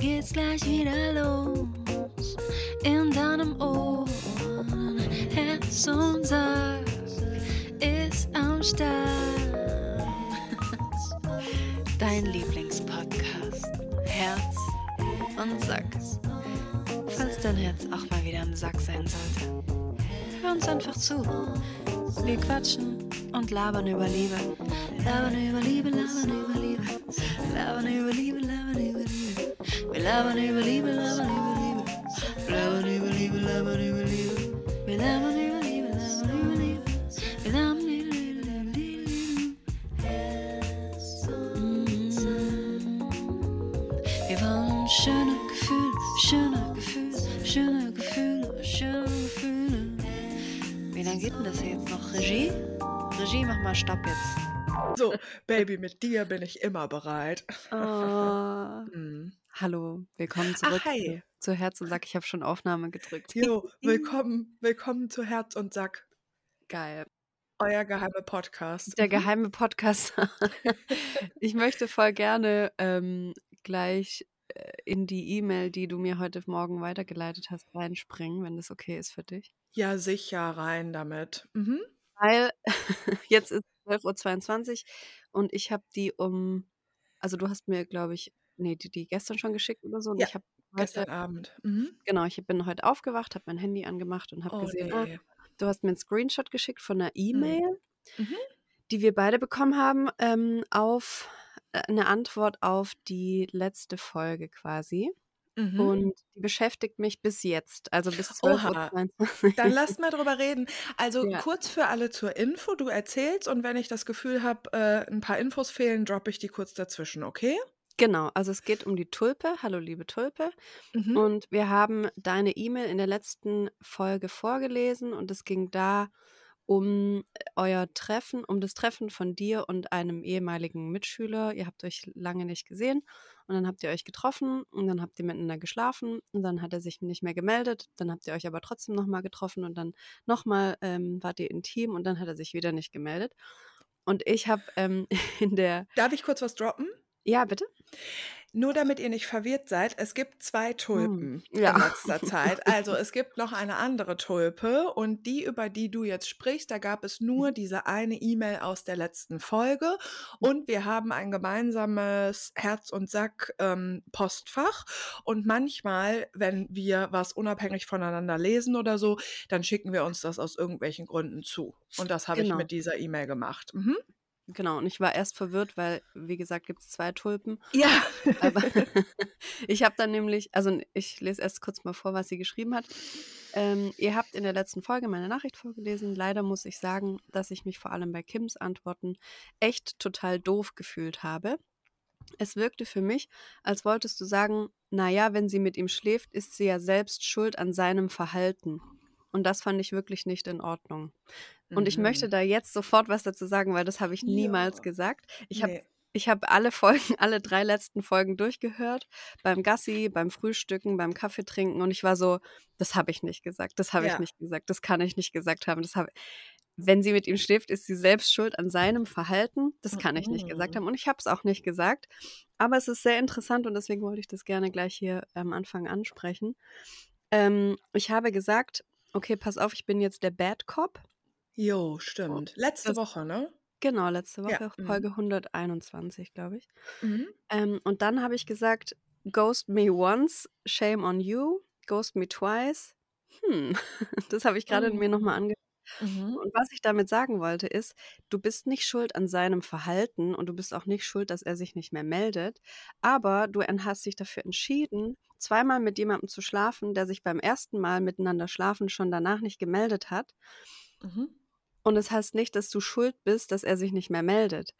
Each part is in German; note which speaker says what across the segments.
Speaker 1: geht's gleich wieder los. In deinem Ohr, Herz und Sack ist am Start. Dein Lieblingspodcast, Herz und Sack. Falls dein Herz auch mal wieder im Sack sein sollte, hör uns einfach zu. Wir quatschen und. Labern über Liebe, labern über Liebe. Labern über Liebe, labern über Liebe. Wir wollen schöne Gefühle, schöne Gefühle, schöne Gefühle, schöne Gefühle. Wie lange geht denn das jetzt noch? Regie? Regie, mach mal Stopp jetzt.
Speaker 2: So, Baby, mit dir bin ich immer bereit.
Speaker 1: Oh.
Speaker 2: Mm.
Speaker 1: Hallo, willkommen zurück
Speaker 2: Ach, hi.
Speaker 1: zu, Herz und Sack. Ich habe schon Aufnahme gedrückt.
Speaker 2: Jo, willkommen, willkommen zu Herz und Sack,
Speaker 1: Geil.
Speaker 2: euer geheimer Podcast.
Speaker 1: Der
Speaker 2: Mhm.
Speaker 1: geheime Podcast. ich möchte voll gerne ähm, gleich äh, in die E-Mail, die du mir heute Morgen weitergeleitet hast, reinspringen, wenn das okay ist für dich.
Speaker 2: Ja, sicher, rein damit. Mhm.
Speaker 1: Weil jetzt ist 12.22 Uhr und ich habe die um, also du hast mir, glaube ich, nee, die, die gestern schon geschickt oder so. Und
Speaker 2: Ja,
Speaker 1: ich habe heute,
Speaker 2: Gestern Abend. Mhm.
Speaker 1: genau, ich bin heute aufgewacht, habe mein Handy angemacht und habe
Speaker 2: Oh
Speaker 1: gesehen, ah,
Speaker 2: nee.
Speaker 1: du hast mir einen Screenshot geschickt von einer E-Mail,
Speaker 2: Mhm.
Speaker 1: die wir beide bekommen haben, ähm, auf äh, eine Antwort auf die letzte Folge quasi.
Speaker 2: Mhm.
Speaker 1: Und die beschäftigt mich bis jetzt, also bis
Speaker 2: Oha.
Speaker 1: 12.22 Uhr.
Speaker 2: Dann lass mal drüber reden. Also
Speaker 1: Ja.
Speaker 2: kurz für alle zur Info, du erzählst und wenn ich das Gefühl habe, äh, ein paar Infos fehlen, droppe ich die kurz dazwischen, okay?
Speaker 1: Genau, also es geht um die Tulpe. Hallo, liebe Tulpe.
Speaker 2: Mhm.
Speaker 1: Und wir haben deine E-Mail in der letzten Folge vorgelesen und es ging da um euer Treffen, um das Treffen von dir und einem ehemaligen Mitschüler. Ihr habt euch lange nicht gesehen und dann habt ihr euch getroffen und dann habt ihr miteinander geschlafen und dann hat er sich nicht mehr gemeldet. Dann habt ihr euch aber trotzdem nochmal getroffen und dann nochmal ähm, wart ihr intim und dann hat er sich wieder nicht gemeldet. Und ich habe ähm, in der,
Speaker 2: Darf ich kurz was droppen?
Speaker 1: Ja bitte?
Speaker 2: Nur damit ihr nicht verwirrt seid, es gibt zwei
Speaker 1: Hm,
Speaker 2: Tulpen
Speaker 1: ja.
Speaker 2: in letzter Zeit. Also es gibt noch eine andere Tulpe und die, über die du jetzt sprichst, da gab es nur diese eine E-Mail aus der letzten Folge und wir haben ein gemeinsames Herz- und Sack-Postfach und manchmal, wenn wir was unabhängig voneinander lesen oder so, dann schicken wir uns das aus irgendwelchen Gründen zu. Und das habe ich
Speaker 1: Genau.
Speaker 2: mit dieser E-Mail gemacht. Mhm.
Speaker 1: Genau, und ich war erst verwirrt, weil, wie gesagt, gibt es zwei Tulpen.
Speaker 2: Ja.
Speaker 1: Aber ich habe dann nämlich, also ich lese erst kurz mal vor, was sie geschrieben hat. Ähm, ihr habt in der letzten Folge meine Nachricht vorgelesen. Leider muss ich sagen, dass ich mich vor allem bei Kims Antworten echt total doof gefühlt habe. Es wirkte für mich, als wolltest du sagen, naja, wenn sie mit ihm schläft, ist sie ja selbst schuld an seinem Verhalten. Und das fand ich wirklich nicht in Ordnung. Und ich möchte
Speaker 2: Mhm.
Speaker 1: da jetzt sofort was dazu sagen, weil das habe ich niemals
Speaker 2: Ja.
Speaker 1: gesagt. Ich habe
Speaker 2: Nee.
Speaker 1: ich habe alle Folgen, alle drei letzten Folgen durchgehört. Beim Gassi, beim Frühstücken, beim Kaffeetrinken. Und ich war so, das habe ich nicht gesagt, das habe ich
Speaker 2: Ja.
Speaker 1: nicht gesagt, das kann ich nicht gesagt haben. Das habe, wenn sie mit ihm schläft, ist sie selbst schuld an seinem Verhalten. Das kann ich nicht gesagt
Speaker 2: Mhm.
Speaker 1: haben. Und ich habe es auch nicht gesagt. Aber es ist sehr interessant und deswegen wollte ich das gerne gleich hier am Anfang ansprechen. Ähm, ich habe gesagt, okay, pass auf, ich bin jetzt der Bad Cop.
Speaker 2: Jo, stimmt. Letzte
Speaker 1: Das-
Speaker 2: Woche, ne?
Speaker 1: Genau, letzte
Speaker 2: Ja,
Speaker 1: Woche,
Speaker 2: mhm.
Speaker 1: Folge 121, glaube ich.
Speaker 2: Mhm.
Speaker 1: Ähm, und dann habe ich gesagt, ghost me once, shame on you, ghost me twice. Hm, das habe ich gerade in mir nochmal
Speaker 2: Mhm.
Speaker 1: ange...
Speaker 2: Mhm.
Speaker 1: Und was ich damit sagen wollte, ist, du bist nicht schuld an seinem Verhalten und du bist auch nicht schuld, dass er sich nicht mehr meldet, aber du en- hast dich dafür entschieden, zweimal mit jemandem zu schlafen, der sich beim ersten Mal miteinander schlafen schon danach nicht gemeldet hat.
Speaker 2: Mhm.
Speaker 1: Und es heißt nicht, dass du schuld bist, dass er sich nicht mehr meldet.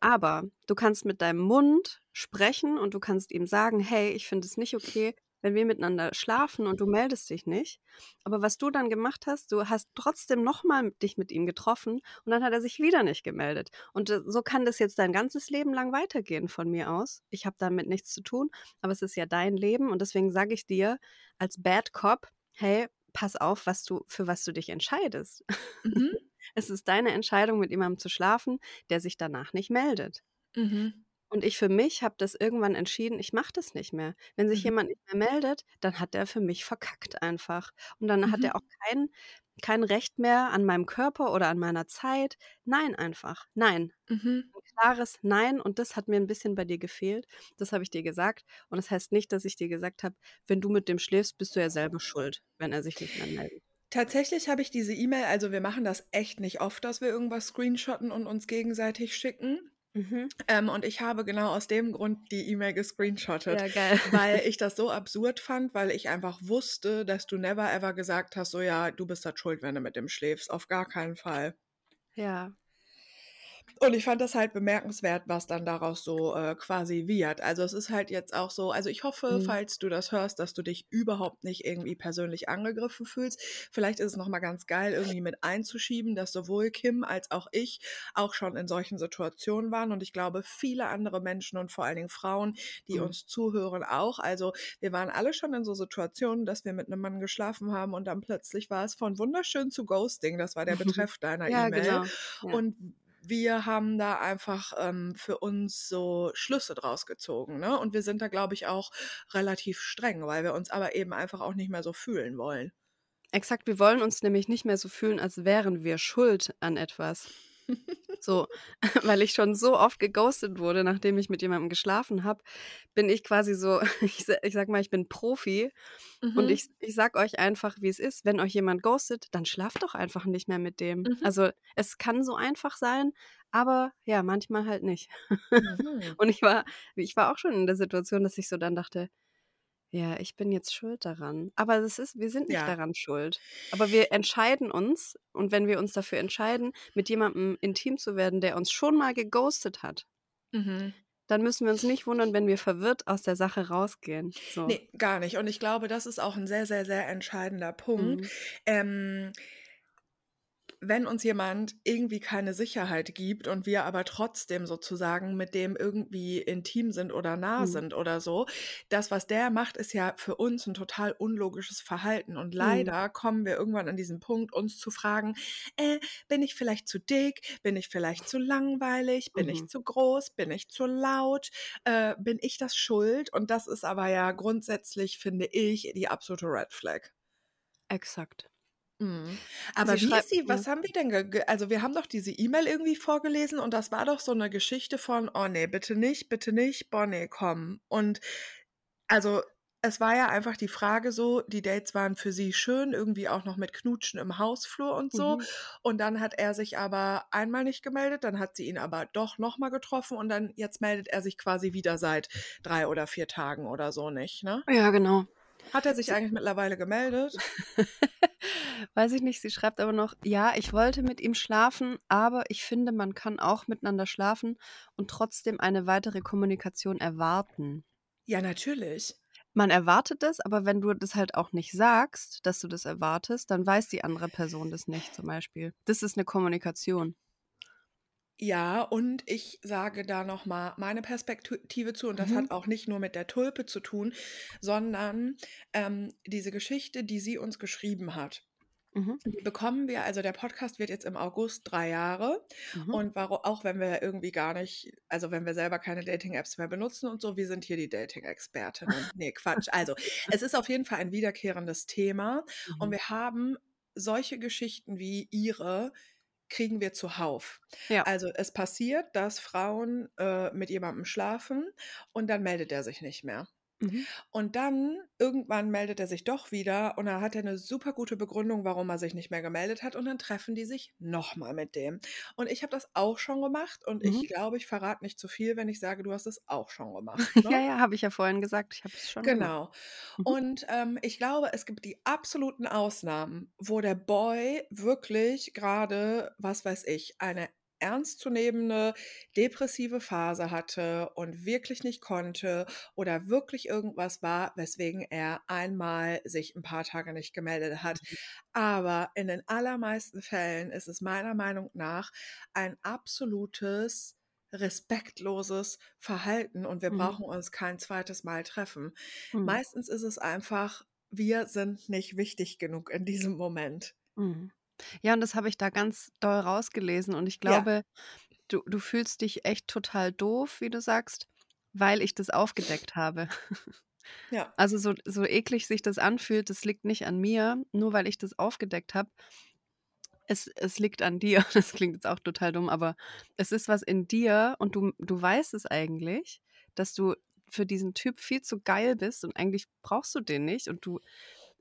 Speaker 1: Aber du kannst mit deinem Mund sprechen und du kannst ihm sagen, hey, ich finde es nicht okay, wenn wir miteinander schlafen und du meldest dich nicht. Aber was du dann gemacht hast, du hast trotzdem nochmal dich mit ihm getroffen und dann hat er sich wieder nicht gemeldet. Und äh, so kann das jetzt dein ganzes Leben lang weitergehen von mir aus. Ich habe damit nichts zu tun, aber es ist ja dein Leben und deswegen sage ich dir als Bad Cop, hey, pass auf, was du, für was du dich entscheidest.
Speaker 2: Mhm.
Speaker 1: Es ist deine Entscheidung, mit jemandem zu schlafen, der sich danach nicht meldet.
Speaker 2: Mhm.
Speaker 1: Und ich für mich habe das irgendwann entschieden, ich mache das nicht mehr. Wenn sich
Speaker 2: Mhm.
Speaker 1: jemand nicht mehr meldet, dann hat der für mich verkackt einfach. Und dann hat
Speaker 2: Mhm.
Speaker 1: er auch kein kein Recht mehr an meinem Körper oder an meiner Zeit. Nein einfach. Nein.
Speaker 2: Mhm.
Speaker 1: 'N klares Nein und das hat mir 'n bisschen bei dir gefehlt. Das habe ich dir gesagt und das heißt nicht, dass ich dir gesagt habe: „Wenn du mit dem schläfst, bist du ja selber schuld, wenn er sich nicht mehr meldet.“
Speaker 2: Tatsächlich habe ich diese E-Mail also, wir machen das echt nicht oft, dass wir irgendwas screenshotten und uns gegenseitig schicken.
Speaker 1: Mhm.
Speaker 2: Ähm, und ich habe genau aus dem Grund die E-Mail gescreenshottet,
Speaker 1: Ja,
Speaker 2: weil ich das so absurd fand, weil ich einfach wusste, dass du never ever gesagt hast, so: „Ja, du bist halt schuld, wenn du mit dem schläfst.“ Auf gar keinen Fall.
Speaker 1: Ja.
Speaker 2: Und ich fand das halt bemerkenswert, was dann daraus so, äh, quasi wird. Also, es ist halt jetzt auch so also, ich hoffe,
Speaker 1: Mhm.
Speaker 2: falls du das hörst, dass du dich überhaupt nicht irgendwie persönlich angegriffen fühlst. Vielleicht ist es noch mal ganz geil, irgendwie mit einzuschieben, dass sowohl Kim als auch ich auch schon in solchen Situationen waren und ich glaube, viele andere Menschen und vor allen Dingen Frauen, die
Speaker 1: Mhm.
Speaker 2: uns zuhören, auch. Also, wir waren alle schon in so Situationen, dass wir mit 'nem Mann geschlafen haben und dann plötzlich war es von wunderschön zu Ghosting. Das war der Betreff deiner
Speaker 1: Ja,
Speaker 2: E-Mail.
Speaker 1: genau. Ja.
Speaker 2: Und wir haben da einfach, ähm, für uns so Schlüsse draus gezogen, ne? Und wir sind da, glaube ich, auch relativ streng, weil wir uns aber eben einfach auch nicht mehr so fühlen wollen.
Speaker 1: Exakt, wir wollen uns nämlich nicht mehr so fühlen, als wären wir schuld an etwas. So, weil ich schon so oft geghostet wurde, nachdem ich mit jemandem geschlafen habe, bin ich quasi so ich sa ich sage mal, ich bin Profi und
Speaker 2: Mhm.
Speaker 1: ich ich sage euch einfach, wie es ist. Wenn euch jemand ghostet, dann schlaft doch einfach nicht mehr mit dem.
Speaker 2: Mhm.
Speaker 1: Also, es kann so einfach sein, aber ja, manchmal halt nicht.
Speaker 2: Mhm.
Speaker 1: Und ich war ich war auch schon in der Situation, dass ich so dann dachte: „Ja, ich bin jetzt schuld daran.“ Aber das ist wir sind nicht
Speaker 2: Ja.
Speaker 1: daran schuld. Aber wir entscheiden uns und wenn wir uns dafür entscheiden, mit jemandem intim zu werden, der uns schon mal geghostet hat
Speaker 2: Mhm.
Speaker 1: dann müssen wir uns nicht wundern, wenn wir verwirrt aus der Sache rausgehen, so.
Speaker 2: Ne, gar nicht. Und ich glaube, das ist auch 'n sehr, sehr, sehr entscheidender Punkt.
Speaker 1: Mhm.
Speaker 2: Ähm wenn uns jemand irgendwie keine Sicherheit gibt und wir aber trotzdem sozusagen mit dem irgendwie intim sind oder nah
Speaker 1: Mhm.
Speaker 2: sind oder so, das, was der macht, ist ja für uns 'n total unlogisches Verhalten. Und
Speaker 1: Mhm.
Speaker 2: leider kommen wir irgendwann an diesen Punkt, uns zu fragen: „Äh, bin ich vielleicht zu dick? Bin ich vielleicht zu langweilig? Bin ich
Speaker 1: Mhm.
Speaker 2: zu groß? Bin ich zu laut? Äh, bin ich das schuld?“ Und das ist aber ja grundsätzlich, finde ich, die absolute Red Flag.
Speaker 1: Exakt.
Speaker 2: Mhm.
Speaker 1: Sie
Speaker 2: Aber wie ist sie was haben wir denn also, wir haben doch diese E-Mail irgendwie vorgelesen und das war doch so 'ne Geschichte von: „Oh ne, bitte nicht, bitte nicht, boah, ne, komm.“ Und also, es war ja einfach die Frage so, die Dates waren für sie schön, irgendwie auch noch mit Knutschen im Hausflur und so.
Speaker 1: Mhm.
Speaker 2: Und dann hat er sich aber einmal nicht gemeldet, dann hat sie ihn aber doch noch mal getroffen und dann jetzt meldet er sich quasi wieder seit 3 oder 4 Tagen oder so nicht, ne?
Speaker 1: Ja, genau.
Speaker 2: Hat er sich eigentlich mittlerweile gemeldet?
Speaker 1: Weiß ich nicht, sie schreibt aber noch: „Ja, ich wollte mit ihm schlafen, aber ich finde, man kann auch miteinander schlafen und trotzdem eine weitere Kommunikation erwarten.“
Speaker 2: Ja, natürlich.
Speaker 1: Man erwartet das, aber wenn du das halt auch nicht sagst, dass du das erwartest, dann weiß die andere Person das nicht zum Beispiel. Das ist 'ne Kommunikation.
Speaker 2: Ja, und ich sage da noch mal meine Perspektive zu und das
Speaker 1: Mhm.
Speaker 2: hat auch nicht nur mit der Tulpe zu tun, sondern, ähm, diese Geschichte, die sie uns geschrieben hat,
Speaker 1: Mhm.
Speaker 2: die bekommen wir also, der Podcast wird jetzt im August 3 Jahre
Speaker 1: Mhm.
Speaker 2: und waro auch wenn wir irgendwie gar nicht also, wenn wir selber keine Dating-Apps mehr benutzen und so, wir sind hier die Dating-Expertinnen. Ne, Quatsch. Also, es ist auf jeden Fall ein wiederkehrendes Thema und
Speaker 1: Mhm.
Speaker 2: wir haben solche Geschichten wie ihre kriegen wir zuhauf.
Speaker 1: Ja.
Speaker 2: Also, es passiert, dass Frauen, äh, mit jemandem schlafen und dann meldet er sich nicht mehr.
Speaker 1: Mhm.
Speaker 2: Und dann irgendwann meldet er sich doch wieder und dann hat er 'ne super gute Begründung, warum er sich nicht mehr gemeldet hat und dann treffen die sich noch mal mit dem. Und ich habe das auch schon gemacht und
Speaker 1: Mhm.
Speaker 2: ich glaube, ich verrate nicht zu viel, wenn ich sage, du hast es auch schon gemacht,
Speaker 1: Ja,
Speaker 2: ne?
Speaker 1: ja, habe ich ja vorhin gesagt, ich habe es schon gemacht.
Speaker 2: Genau.
Speaker 1: Mhm.
Speaker 2: Und, ähm, ich glaube, es gibt die absoluten Ausnahmen, wo der Boy wirklich grade, was weiß ich, eine ernstzunehmende depressive Phase hatte und wirklich nicht konnte oder wirklich irgendwas war, weswegen er einmal sich 'n paar Tage nicht gemeldet hat.
Speaker 1: Mhm.
Speaker 2: Aber in den allermeisten Fällen ist es meiner Meinung nach ein absolutes respektloses Verhalten und wir
Speaker 1: Mhm.
Speaker 2: brauchen uns kein zweites Mal treffen.
Speaker 1: Mhm.
Speaker 2: Meistens ist es einfach, wir sind nicht wichtig genug in diesem Moment.
Speaker 1: Mhm. Ja, und das habe ich da ganz doll rausgelesen und ich
Speaker 2: Ja.
Speaker 1: glaube, du du fühlst dich echt total doof, wie du sagst, weil ich das aufgedeckt habe.
Speaker 2: Ja.
Speaker 1: Also, so so eklig sich das anfühlt, das liegt nicht an mir, nur weil ich das aufgedeckt habe. Es es liegt an dir. Das klingt jetzt auch total dumm, aber es ist was in dir und du du weißt es eigentlich, dass du für diesen Typ viel zu geil bist und eigentlich brauchst du den nicht und du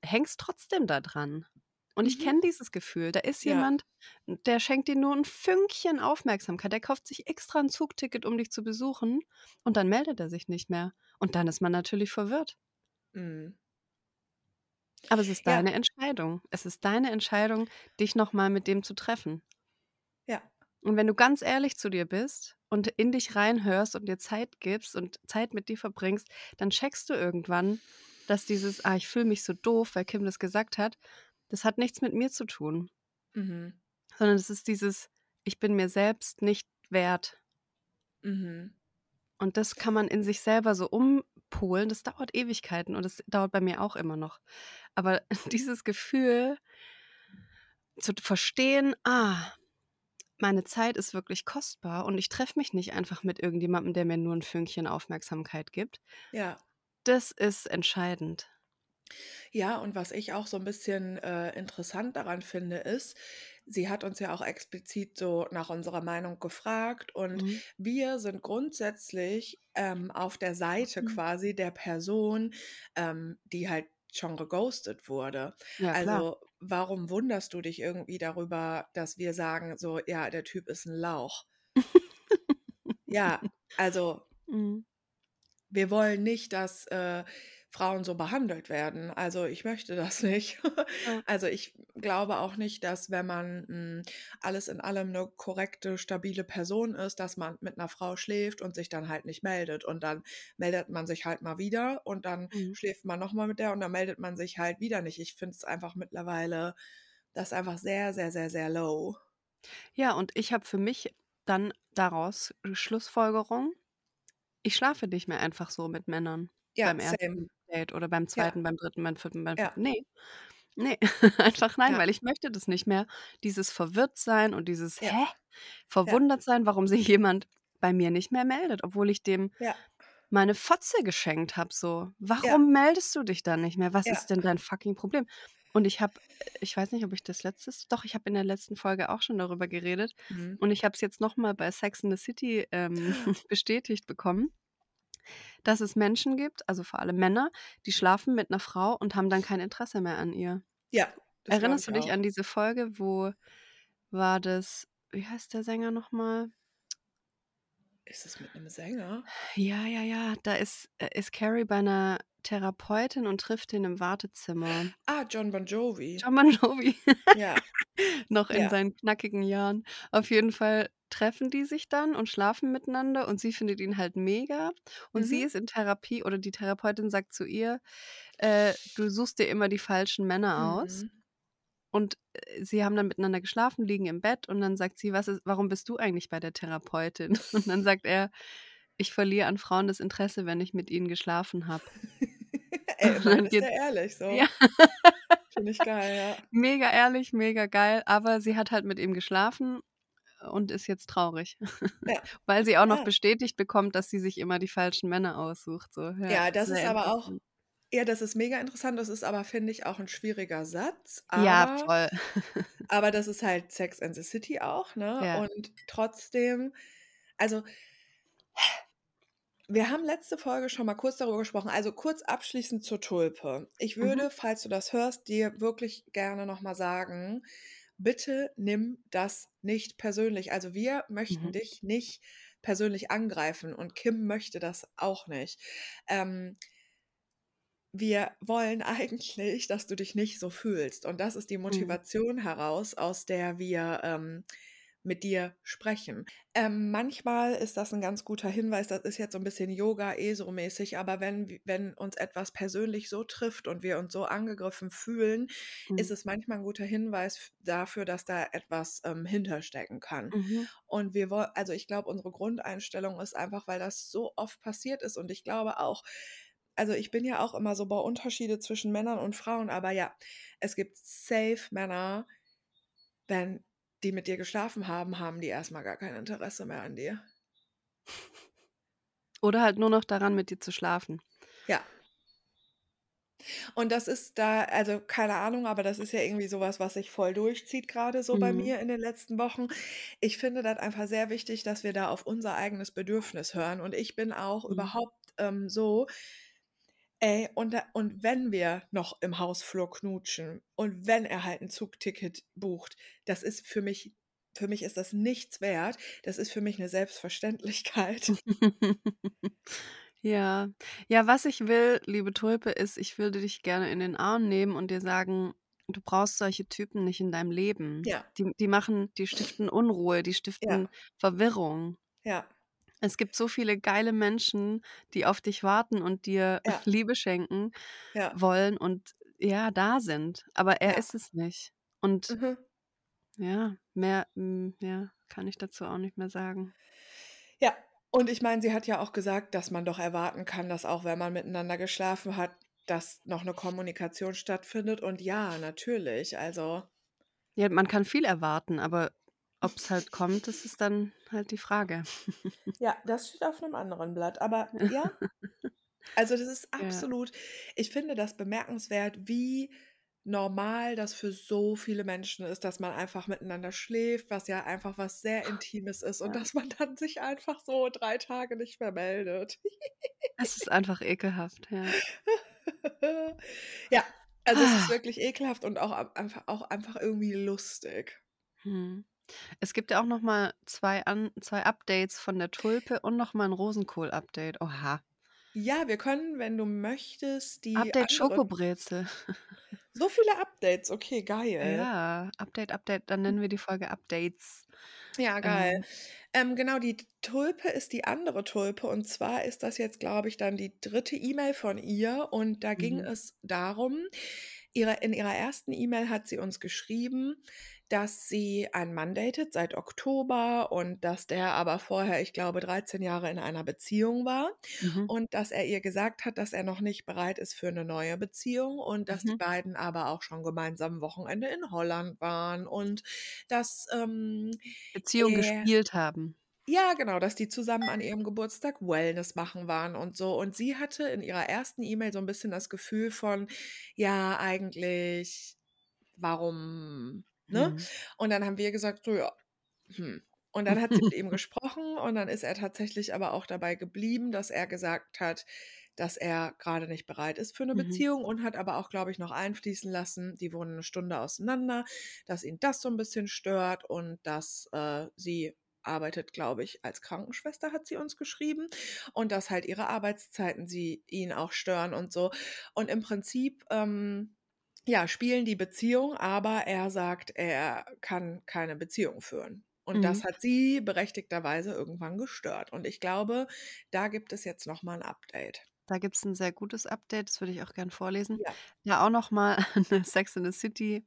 Speaker 1: hängst trotzdem da dran. Und ich
Speaker 2: Mhm.
Speaker 1: kenne dieses Gefühl. Da ist
Speaker 2: Ja.
Speaker 1: jemand, der schenkt dir nur 'n Fünkchen Aufmerksamkeit. Der kauft sich extra 'n Zugticket, um dich zu besuchen und dann meldet er sich nicht mehr. Und dann ist man natürlich verwirrt.
Speaker 2: Mhm.
Speaker 1: Aber es ist
Speaker 2: Ja.
Speaker 1: deine Entscheidung. Es ist deine Entscheidung, dich noch mal mit dem zu treffen.
Speaker 2: Ja.
Speaker 1: Und wenn du ganz ehrlich zu dir bist und in dich reinhörst und dir Zeit gibst und Zeit mit dir verbringst, dann checkst du irgendwann, dass dieses: „Ah, ich fühle mich so doof, weil Kim das gesagt hat“, das hat nichts mit mir zu tun.
Speaker 2: Mhm.
Speaker 1: Sondern es ist dieses: „Ich bin mir selbst nicht wert.“
Speaker 2: Mhm.
Speaker 1: Und das kann man in sich selber so umpolen. Das dauert Ewigkeiten und das dauert bei mir auch immer noch. Aber dieses Gefühl zu verstehen: „Ah, meine Zeit ist wirklich kostbar und ich treffe mich nicht einfach mit irgendjemandem, der mir nur 'n Fünkchen Aufmerksamkeit gibt.“
Speaker 2: Ja.
Speaker 1: Das ist entscheidend.
Speaker 2: Ja, und was ich auch so 'n bisschen, äh, interessant daran finde, ist, sie hat uns ja auch explizit so nach unserer Meinung gefragt und
Speaker 1: Mhm.
Speaker 2: wir sind grundsätzlich, ähm, auf der Seite
Speaker 1: Mhm.
Speaker 2: quasi der Person, ähm, die halt schon geghostet wurde.
Speaker 1: Ja, klar.
Speaker 2: Also, warum wunderst du dich irgendwie darüber, dass wir sagen so: „Ja, der Typ ist 'n Lauch?“ Ja, also
Speaker 1: Mhm.
Speaker 2: wir wollen nicht, dass, äh, Frauen so behandelt werden. Also, ich möchte das nicht. Also, ich glaube auch nicht, dass wenn man, hm, alles in allem 'ne korrekte, stabile Person ist, dass man mit 'ner Frau schläft und sich dann halt nicht meldet. Und dann meldet man sich halt mal wieder und dann
Speaker 1: Mhm.
Speaker 2: schläft man noch mal mit der und dann meldet man sich halt wieder nicht. Ich finde es einfach mittlerweile das ist einfach sehr, sehr, sehr, sehr low.
Speaker 1: Ja, und ich habe für mich dann daraus Schlussfolgerung: Ich schlafe nicht mehr einfach so mit Männern
Speaker 2: Ja,
Speaker 1: beim
Speaker 2: same.
Speaker 1: 1. Date oder beim
Speaker 2: Ja.
Speaker 1: 2., beim 3., beim 4., beim 5.
Speaker 2: Ja.
Speaker 1: Ne, ne, einfach nein,
Speaker 2: Ja.
Speaker 1: weil ich möchte das nicht mehr. Dieses Verwirrtsein und dieses:
Speaker 2: Ja.
Speaker 1: „Hä?“
Speaker 2: Ja.
Speaker 1: Verwundertsein, warum sich jemand bei mir nicht mehr meldet, obwohl ich dem
Speaker 2: Ja.
Speaker 1: meine Fotze geschenkt habe so.
Speaker 2: Ja.
Speaker 1: Warum meldest du dich dann nicht mehr? Was
Speaker 2: Ja.
Speaker 1: ist denn dein fucking Problem? Und ich habe ich weiß nicht, ob ich das letztes doch, ich habe in der letzten Folge auch schon darüber geredet
Speaker 2: Mhm.
Speaker 1: und ich habe es jetzt noch mal bei Sex and the City, ähm, bestätigt bekommen dass es Menschen gibt, also vor allem Männer, die schlafen mit 'ner Frau und haben dann kein Interesse mehr an ihr.
Speaker 2: Ja,
Speaker 1: Erinnerst du dich
Speaker 2: auch.
Speaker 1: an diese Folge, wo war das wie heißt der Sänger noch mal?
Speaker 2: Ist es mit 'nem Sänger?
Speaker 1: Ja, ja, ja, da ist äh, ist Carrie bei 'ner Therapeutin und trifft den im Wartezimmer.
Speaker 2: Ah, Jon Bon Jovi.
Speaker 1: Jon Bon Jovi.
Speaker 2: Ja.
Speaker 1: Noch in
Speaker 2: Ja.
Speaker 1: seinen knackigen Jahren. Auf jeden Fall treffen die sich dann und schlafen miteinander und sie findet ihn halt mega und sie
Speaker 2: Mhm.
Speaker 1: ist in Therapie oder die Therapeutin sagt zu ihr: „Äh, du suchst dir immer die falschen Männer aus.“
Speaker 2: Mhm.
Speaker 1: Und, äh, sie haben dann miteinander geschlafen, liegen im Bett und dann sagt sie: „Was ist warum bist du eigentlich bei der Therapeutin?“ Und dann sagt er: „Ich verliere an Frauen das Interesse, wenn ich mit ihnen geschlafen habe.“
Speaker 2: Ey,
Speaker 1: dann
Speaker 2: ist der ehrlich so.
Speaker 1: ja.
Speaker 2: Finde ich geil, ja.
Speaker 1: Mega ehrlich, mega geil, aber sie hat halt mit ihm geschlafen und ist jetzt traurig,
Speaker 2: Ja.
Speaker 1: weil sie auch noch
Speaker 2: Ja.
Speaker 1: bestätigt bekommt, dass sie sich immer die falschen Männer aussucht, so, ja,
Speaker 2: Ja, das ist aber auch ja, das ist mega interessant. Das ist aber, finde ich, auch 'n schwieriger Satz,
Speaker 1: Ja,
Speaker 2: aber
Speaker 1: voll.
Speaker 2: aber das ist halt Sex and the City auch, ne?
Speaker 1: Ja.
Speaker 2: Und trotzdem also wir haben letzte Folge schon mal kurz darüber gesprochen. Also, kurz abschließend zur Tulpe. Ich
Speaker 1: Mhm.
Speaker 2: würde, falls du das hörst, dir wirklich gerne noch mal sagen: „Bitte nimm das nicht persönlich.“ Also, wir möchten
Speaker 1: Mhm.
Speaker 2: dich nicht persönlich angreifen und Kim möchte das auch nicht. Ähm wir wollen eigentlich, dass du dich nicht so fühlst und das ist die
Speaker 1: Mhm.
Speaker 2: Motivation heraus, aus der wir, ähm, mit dir sprechen. Ähm, manchmal ist das 'n ganz guter Hinweis, das ist jetzt so 'n bisschen Yoga ESO-mäßig, aber wenn wenn uns etwas persönlich so trifft und wir uns so angegriffen fühlen,
Speaker 1: Mhm.
Speaker 2: ist es manchmal 'n guter Hinweis dafür, dass da etwas, ähm, hinterstecken kann.
Speaker 1: Mhm.
Speaker 2: Und wir woll also, ich glaube, unsere Grundeinstellung ist einfach, weil das so oft passiert ist und ich glaube auch also, ich bin ja auch immer so: „Boah, Unterschiede zwischen Männern und Frauen“, aber ja, es gibt safe Männer wenn die mit dir geschlafen haben, haben die erst mal gar kein Interesse mehr an dir.
Speaker 1: Oder halt nur noch daran, mit dir zu schlafen.
Speaker 2: Ja. Und das ist da also, keine Ahnung, aber das ist ja irgendwie so was, sich voll durchzieht grade so bei
Speaker 1: Mhm.
Speaker 2: mir in den letzten Wochen. Ich finde das einfach sehr wichtig, dass wir da auf unser eigenes Bedürfnis hören. Und ich bin auch
Speaker 1: Mhm.
Speaker 2: überhaupt, ähm, so ey, und da und wenn wir noch im Hausflur knutschen und wenn er halt 'n Zugticket bucht, das ist für mich für mich ist das nichts wert. Das ist für mich 'ne Selbstverständlichkeit.
Speaker 1: Ja. Ja, was ich will, liebe Tulpe, ist, ich würde dich gerne in den Arm nehmen und dir sagen: „Du brauchst solche Typen nicht in deinem Leben.
Speaker 2: Ja.
Speaker 1: Die die machen die stiften Unruhe, die
Speaker 2: Ja.
Speaker 1: stiften Verwirrung.“
Speaker 2: Ja.
Speaker 1: Es gibt so viele geile Menschen, die auf dich warten und dir
Speaker 2: Ja.
Speaker 1: Liebe schenken
Speaker 2: Ja.
Speaker 1: wollen und, ja, da sind, aber er
Speaker 2: Ja.
Speaker 1: ist es nicht. Und
Speaker 2: Mhm.
Speaker 1: ja, mehr, hm, ja, kann ich dazu auch nicht mehr sagen.
Speaker 2: Ja, und ich meine, sie hat ja auch gesagt, dass man doch erwarten kann, dass auch wenn man miteinander geschlafen hat, dass noch 'ne Kommunikation stattfindet. Und ja, natürlich, also
Speaker 1: Ja, man kann viel erwarten, aber ob's halt kommt, das ist dann halt die Frage.
Speaker 2: Ja, das steht auf 'nem anderen Blatt. Aber ja, also, das ist
Speaker 1: Ja.
Speaker 2: absolut ich finde das bemerkenswert, wie normal das für so viele Menschen ist, dass man einfach miteinander schläft, was ja einfach was sehr Intimes ist und
Speaker 1: Ja.
Speaker 2: dass man dann sich einfach so 3 Tage nicht mehr meldet.
Speaker 1: Es ist einfach ekelhaft, ja.
Speaker 2: Ja, also, es ist wirklich ekelhaft und auch einfach auch einfach irgendwie lustig.
Speaker 1: Mhm. Es gibt ja auch noch mal 2 an 2 Updates von der Tulpe und noch mal 'n Rosenkohl-Update. Oha.
Speaker 2: Ja, wir können, wenn du möchtest, die
Speaker 1: Update
Speaker 2: anderen
Speaker 1: Schokobrezel.
Speaker 2: So viele Updates, okay, geil.
Speaker 1: Ja, Update, Update, dann nennen wir die Folge Updates.
Speaker 2: Ja, geil.
Speaker 1: Ähm
Speaker 2: Ähm, genau, die Tulpe ist die andere Tulpe. Und zwar ist das jetzt, glaube ich, dann die 3. E-Mail von ihr. Und da ging
Speaker 1: Mhm.
Speaker 2: es darum ihre in ihrer 1. E-Mail hat sie uns geschrieben, dass sie einen Mann datet seit Oktober und dass der aber vorher, ich glaube, 13 Jahre in einer Beziehung war
Speaker 1: Mhm.
Speaker 2: und dass er ihr gesagt hat, dass er noch nicht bereit ist für 'ne neue Beziehung und dass die
Speaker 1: Mhm.
Speaker 2: beiden aber auch schon gemeinsam Wochenende in Holland waren und dass, ähm,
Speaker 1: Beziehung
Speaker 2: er
Speaker 1: gespielt haben.
Speaker 2: Ja, genau, dass die zusammen an ihrem Geburtstag Wellness machen waren und so. Und sie hatte in ihrer 1. E-Mail so 'n bisschen das Gefühl von: „Ja, eigentlich, warum“, ne?
Speaker 1: Mhm.
Speaker 2: Und dann haben wir gesagt so: „Ja, hm.“ Und dann hat sie mit ihm gesprochen und dann ist er tatsächlich aber auch dabei geblieben, dass er gesagt hat, dass er grade nicht bereit ist für 'ne
Speaker 1: Mhm.
Speaker 2: Beziehung und hat aber auch, glaube ich, noch einfließen lassen die wohnen 'ne Stunde auseinander, dass ihn das so 'n bisschen stört und dass, äh, sie arbeitet, glaube ich, als Krankenschwester, hat sie uns geschrieben und dass halt ihre Arbeitszeiten sie ihn auch stören und so. Und im Prinzip, ähm, ja, spielen die Beziehung, aber er sagt, er kann keine Beziehung führen. Und das
Speaker 1: Mhm.
Speaker 2: hat sie berechtigterweise irgendwann gestört. Und ich glaube, da gibt es jetzt noch mal 'n Update.
Speaker 1: Da gibt's 'n sehr gutes Update, das würde ich auch gern vorlesen.
Speaker 2: Ja.
Speaker 1: Ja, auch noch mal 'ne Sex and the City,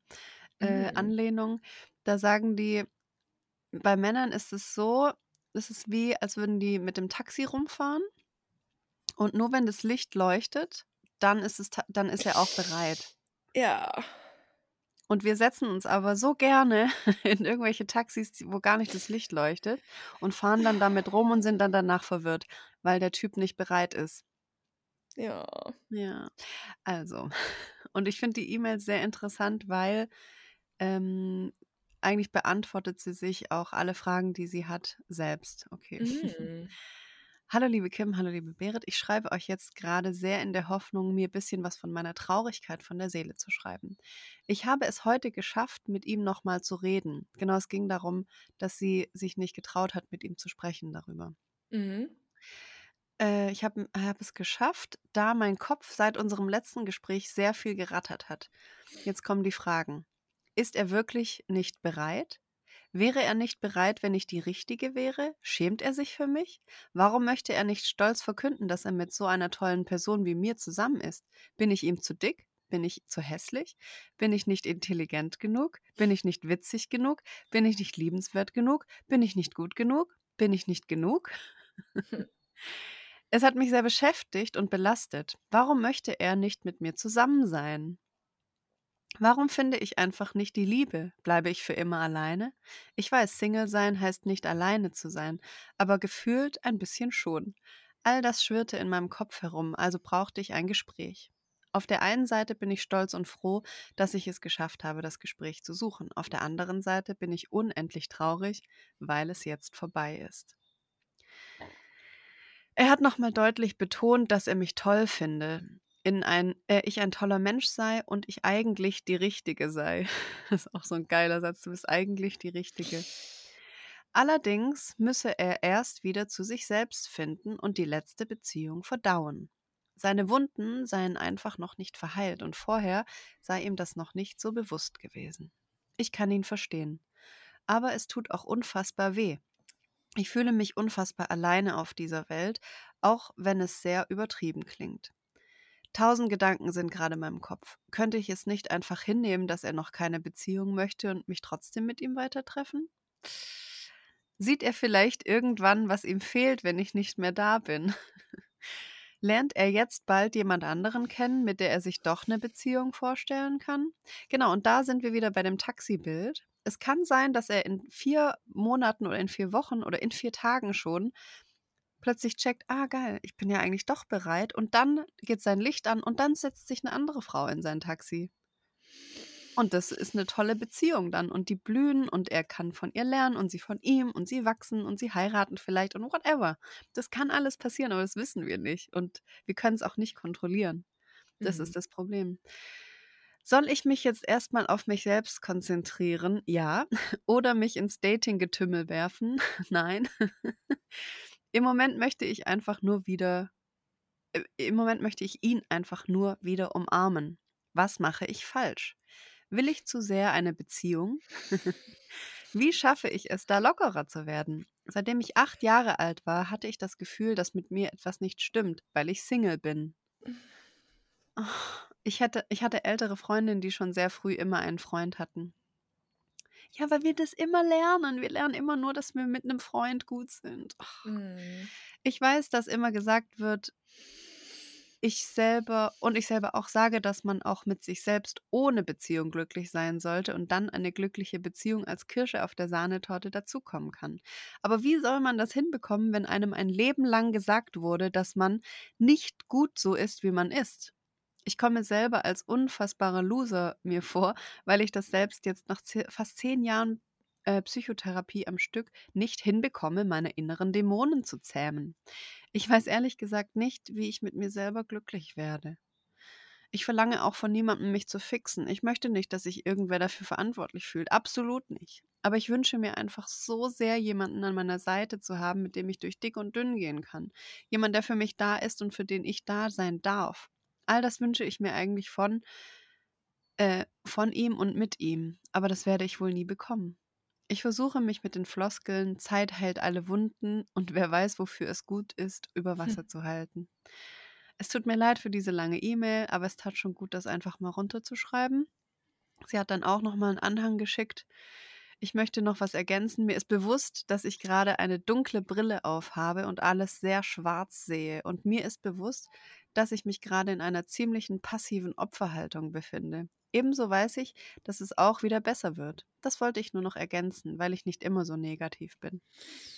Speaker 1: äh,
Speaker 2: Mhm.
Speaker 1: Anlehnung. Da sagen die: „Bei Männern ist es so, es ist wie, als würden die mit dem Taxi rumfahren und nur wenn das Licht leuchtet, dann ist es dann ist er auch bereit.“
Speaker 2: Ja.
Speaker 1: Und wir setzen uns aber so gerne in irgendwelche Taxis, wo gar nicht das Licht leuchtet und fahren dann damit rum und sind dann danach verwirrt, weil der Typ nicht bereit ist.
Speaker 2: Ja.
Speaker 1: Ja, also und ich finde die E-Mail sehr interessant, weil, ähm, eigentlich beantwortet sie sich auch alle Fragen, die sie hat, selbst. Okay.
Speaker 2: Mhm.
Speaker 1: „Hallo liebe Kim, hallo liebe Berit. Ich schreibe euch jetzt grade sehr in der Hoffnung, mir bisschen was von meiner Traurigkeit von der Seele zu schreiben. Ich habe es heute geschafft, mit ihm noch mal zu reden.“ Genau, es ging darum, dass sie sich nicht getraut hat, mit ihm zu sprechen darüber.
Speaker 2: Mhm.
Speaker 1: Äh, ich habe m habe es geschafft, da mein Kopf seit unserem letzten Gespräch sehr viel gerattert hat. Jetzt kommen die Fragen: Ist er wirklich nicht bereit? Wäre er nicht bereit, wenn ich die Richtige wäre? Schämt er sich für mich? Warum möchte er nicht stolz verkünden, dass er mit so einer tollen Person wie mir zusammen ist? Bin ich ihm zu dick? Bin ich zu hässlich? Bin ich nicht intelligent genug? Bin ich nicht witzig genug? Bin ich nicht liebenswert genug? Bin ich nicht gut genug? Bin ich nicht genug? Es hat mich sehr beschäftigt und belastet. Warum möchte er nicht mit mir zusammen sein? Warum finde ich einfach nicht die Liebe? Bleibe ich für immer alleine? Ich weiß, Single sein heißt nicht alleine zu sein, aber gefühlt ein bisschen schon. All das schwirrte in meinem Kopf herum, also brauchte ich ein Gespräch. Auf der einen Seite bin ich stolz und froh, dass ich es geschafft habe, das Gespräch zu suchen. Auf der anderen Seite bin ich unendlich traurig, weil es jetzt vorbei ist. Er hat nochmal deutlich betont, dass er mich toll finde, in ein, äh, ich ein toller Mensch sei und ich eigentlich die Richtige sei. Das ist auch so ein geiler Satz. Du bist eigentlich die Richtige. Allerdings müsse er erst wieder zu sich selbst finden und die letzte Beziehung verdauen. Seine Wunden seien einfach noch nicht verheilt und vorher sei ihm das noch nicht so bewusst gewesen. Ich kann ihn verstehen. Aber es tut auch unfassbar weh. Ich fühle mich unfassbar alleine auf dieser Welt, auch wenn es sehr übertrieben klingt. Tausend Gedanken sind gerade in meinem Kopf. Könnte ich es nicht einfach hinnehmen, dass er noch keine Beziehung möchte und mich trotzdem mit ihm weitertreffen? Sieht er vielleicht irgendwann, was ihm fehlt, wenn ich nicht mehr da bin? Lernt er jetzt bald jemand anderen kennen, mit der er sich doch eine Beziehung vorstellen kann? Genau, und da sind wir wieder bei dem Taxibild. Es kann sein, dass er in vier Monaten oder in vier Wochen oder in vier Tagen schon plötzlich checkt, ah geil, ich bin ja eigentlich doch bereit und dann geht sein Licht an und dann setzt sich eine andere Frau in sein Taxi. Und das ist eine tolle Beziehung dann und die blühen und er kann von ihr lernen und sie von ihm und sie wachsen und sie heiraten vielleicht und whatever. Das kann alles passieren, aber das wissen wir nicht und wir können es auch nicht kontrollieren. Das mhm. ist das Problem. Soll ich mich jetzt erstmal auf mich selbst konzentrieren? Ja. Oder mich ins Dating-Getümmel werfen? Nein. Im Moment möchte ich einfach nur wieder, äh, im Moment möchte ich ihn einfach nur wieder umarmen. Was mache ich falsch? Will ich zu sehr eine Beziehung? Wie schaffe ich es, da lockerer zu werden? Seitdem ich acht Jahre alt war, hatte ich das Gefühl, dass mit mir etwas nicht stimmt, weil ich Single bin. Ich hatte, ich hatte ältere Freundinnen, die schon sehr früh immer einen Freund hatten. Ja, weil wir das immer lernen. Wir lernen immer nur, dass wir mit einem Freund gut sind. Mhm. Ich weiß, dass immer gesagt wird, ich selber und ich selber auch sage, dass man auch mit sich selbst ohne Beziehung glücklich sein sollte und dann eine glückliche Beziehung als Kirsche auf der Sahnetorte dazukommen kann. Aber wie soll man das hinbekommen, wenn einem ein Leben lang gesagt wurde, dass man nicht gut so ist, wie man ist? Ich komme selber als unfassbarer Loser mir vor, weil ich das selbst jetzt nach fast zehn Jahren äh, Psychotherapie am Stück nicht hinbekomme, meine inneren Dämonen zu zähmen. Ich weiß ehrlich gesagt nicht, wie ich mit mir selber glücklich werde. Ich verlange auch von niemandem, mich zu fixen. Ich möchte nicht, dass sich irgendwer dafür verantwortlich fühlt. Absolut nicht. Aber ich wünsche mir einfach so sehr, jemanden an meiner Seite zu haben, mit dem ich durch dick und dünn gehen kann. Jemand, der für mich da ist und für den ich da sein darf. All das wünsche ich mir eigentlich von, äh, von ihm und mit ihm, aber das werde ich wohl nie bekommen. Ich versuche mich mit den Floskeln Zeit heilt alle Wunden und wer weiß, wofür es gut ist, über hm. Wasser hm. zu halten. Es tut mir leid für diese lange E-Mail, aber es tat schon gut, das einfach mal runterzuschreiben. Sie hat dann auch nochmal einen Anhang geschickt. Ich möchte noch was ergänzen. Mir ist bewusst, dass ich gerade eine dunkle Brille aufhabe und alles sehr schwarz sehe. Und mir ist bewusst, dass ich mich gerade in einer ziemlichen passiven Opferhaltung befinde. Ebenso weiß ich, dass es auch wieder besser wird. Das wollte ich nur noch ergänzen, weil ich nicht immer so negativ bin.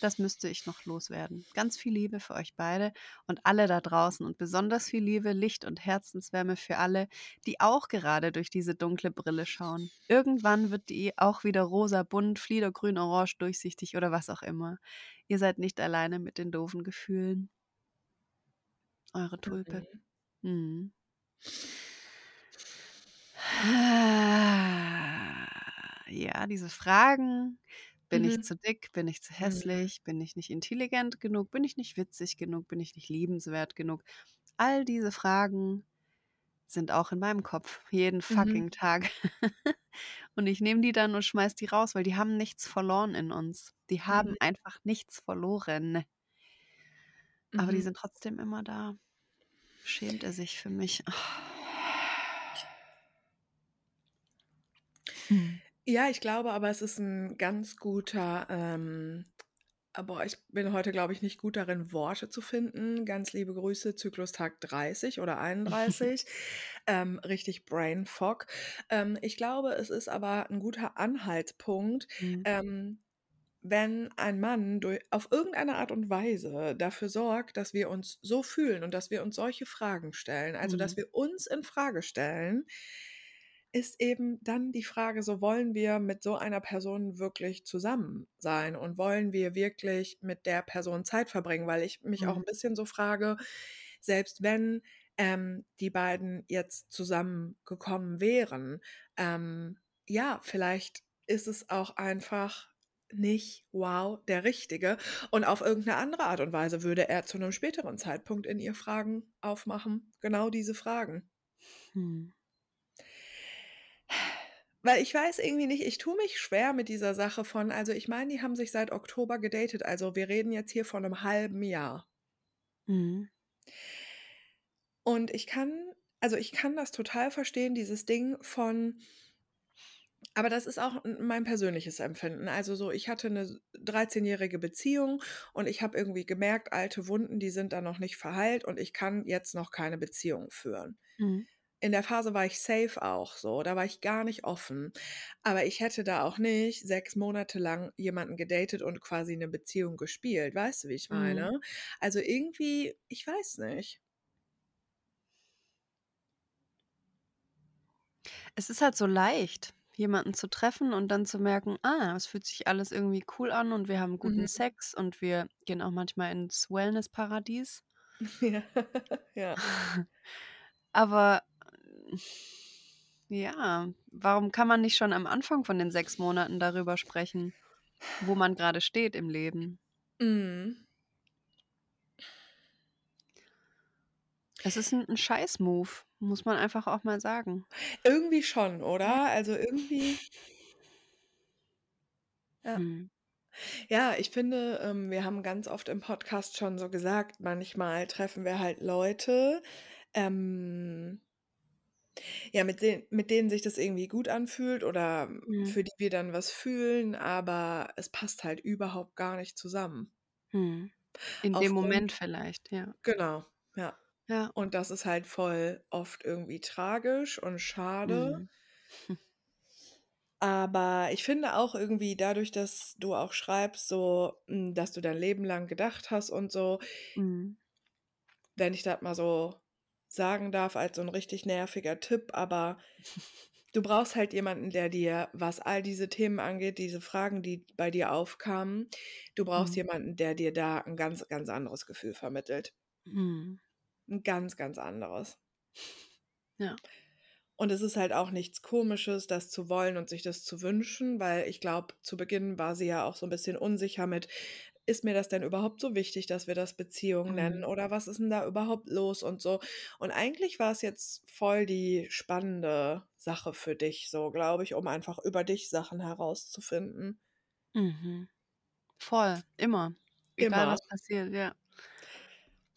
Speaker 1: Das müsste ich noch loswerden. Ganz viel Liebe für euch beide und alle da draußen und besonders viel Liebe, Licht und Herzenswärme für alle, die auch gerade durch diese dunkle Brille schauen. Irgendwann wird die auch wieder rosa, bunt, fliedergrün, orange, durchsichtig oder was auch immer. Ihr seid nicht alleine mit den doofen Gefühlen. Eure Tulpe. Mhm. Mhm. Ja, diese Fragen. Bin ich mhm. zu dick? Bin ich zu Mhm. hässlich? Bin ich nicht intelligent genug? Bin ich nicht witzig genug? Bin ich nicht liebenswert genug? All diese Fragen sind auch in meinem Kopf jeden Mhm. fucking Tag. Und ich nehme die dann und schmeiß die raus, weil die haben nichts verloren in uns. Die haben Mhm. einfach nichts verloren. Aber die mhm. sind trotzdem immer da. Schämt er sich für mich?
Speaker 2: Hm. Ja, ich glaube aber, es ist ein ganz guter, ähm aber ich bin heute, glaube ich, nicht gut darin, Worte zu finden. Ganz liebe Grüße, Zyklustag 30 oder 31. Ähm, richtig Brain Fog. Ähm, ich glaube, es ist aber ein guter Anhaltspunkt, Mhm. ähm wenn ein Mann durch auf irgendeine Art und Weise dafür sorgt, dass wir uns so fühlen und dass wir uns solche Fragen stellen, also, dass
Speaker 1: Mhm.
Speaker 2: wir uns in Frage stellen, ist eben dann die Frage so: Wollen wir mit so einer Person wirklich zusammen sein und wollen wir wirklich mit der Person Zeit verbringen? Weil ich mich auch
Speaker 1: Mhm.
Speaker 2: 'n bisschen so frage, selbst wenn, ähm, die beiden jetzt zusammengekommen wären, ähm, ja, vielleicht ist es auch einfach nicht, wow, der Richtige und auf irgend 'ne andere Art und Weise würde er zu 'nem späteren Zeitpunkt in ihr Fragen aufmachen, genau diese Fragen.
Speaker 1: Mhm.
Speaker 2: Weil ich weiß irgendwie nicht ich tue mich schwer mit dieser Sache von also, ich meine, die haben sich seit Oktober gedatet, also, wir reden jetzt hier von 'nem halben Jahr.
Speaker 1: Mhm.
Speaker 2: Und ich kann also, ich kann das total verstehen, dieses Ding von aber das ist auch mein persönliches Empfinden. Also, so, ich hatte 'ne s dreizehnjährige Beziehung und ich habe irgendwie gemerkt, alte Wunden, die sind da noch nicht verheilt und ich kann jetzt noch keine Beziehung führen.
Speaker 1: Mhm.
Speaker 2: In der Phase war ich safe auch so, da war ich gar nicht offen. Aber ich hätte da auch nicht 6 Monate lang jemanden gedatet und quasi 'ne Beziehung gespielt. Weißt du, wie ich
Speaker 1: Mhm.
Speaker 2: meine? Also, irgendwie ich weiß nicht.
Speaker 1: Es ist halt so leicht, jemanden zu treffen und dann zu merken: „Ah, es fühlt sich alles irgendwie cool an und wir haben guten
Speaker 2: Mhm.
Speaker 1: Sex und wir gehen auch manchmal ins Wellness-Paradies.“
Speaker 2: Ja, ja.
Speaker 1: Aber, ja, warum kann man nicht schon am Anfang von den 6 Monaten darüber sprechen, wo man grade steht im Leben?
Speaker 2: Mhm.
Speaker 1: Es ist 'n 'n Scheiß-Move, muss man einfach auch mal sagen.
Speaker 2: Irgendwie schon, oder? Also, irgendwie Ja.
Speaker 1: Mhm.
Speaker 2: Ja, ich finde, ähm, wir haben ganz oft im Podcast schon so gesagt, manchmal treffen wir halt Leute, ähm ja, mit den mit denen sich das irgendwie gut anfühlt oder
Speaker 1: Mhm.
Speaker 2: für die wir dann was fühlen, aber es passt halt überhaupt gar nicht zusammen.
Speaker 1: Mhm. In dem
Speaker 2: Aufgrund
Speaker 1: Moment vielleicht, ja.
Speaker 2: genau, ja.
Speaker 1: Ja.
Speaker 2: Und das ist halt voll oft irgendwie tragisch und schade.
Speaker 1: Mhm.
Speaker 2: Aber ich finde auch irgendwie dadurch, dass du auch schreibst so, hm, dass du dein Leben lang gedacht hast und so
Speaker 1: Mhm.
Speaker 2: wenn ich das mal so sagen darf als so 'n richtig nerviger Tipp, aber du brauchst halt jemanden, der dir, was all diese Themen angeht, diese Fragen, die bei dir aufkamen du brauchst
Speaker 1: Mhm.
Speaker 2: jemanden, der dir da 'n ganz, ganz anderes Gefühl vermittelt.
Speaker 1: Mhm.
Speaker 2: 'N ganz, ganz anderes.
Speaker 1: Ja.
Speaker 2: Und es ist halt auch nichts Komisches, das zu wollen und sich das zu wünschen, weil ich glaube, zu Beginn war sie ja auch so 'n bisschen unsicher mit: „Ist mir das denn überhaupt so wichtig, dass wir das Beziehung nennen
Speaker 1: Mhm.
Speaker 2: oder was ist 'n da überhaupt los?“ Und so. Und eigentlich war es jetzt voll die spannende Sache für dich so, glaube ich, um einfach über dich Sachen herauszufinden.
Speaker 1: Mhm. Voll, immer. Egal,
Speaker 2: Immer.
Speaker 1: was passiert, ja.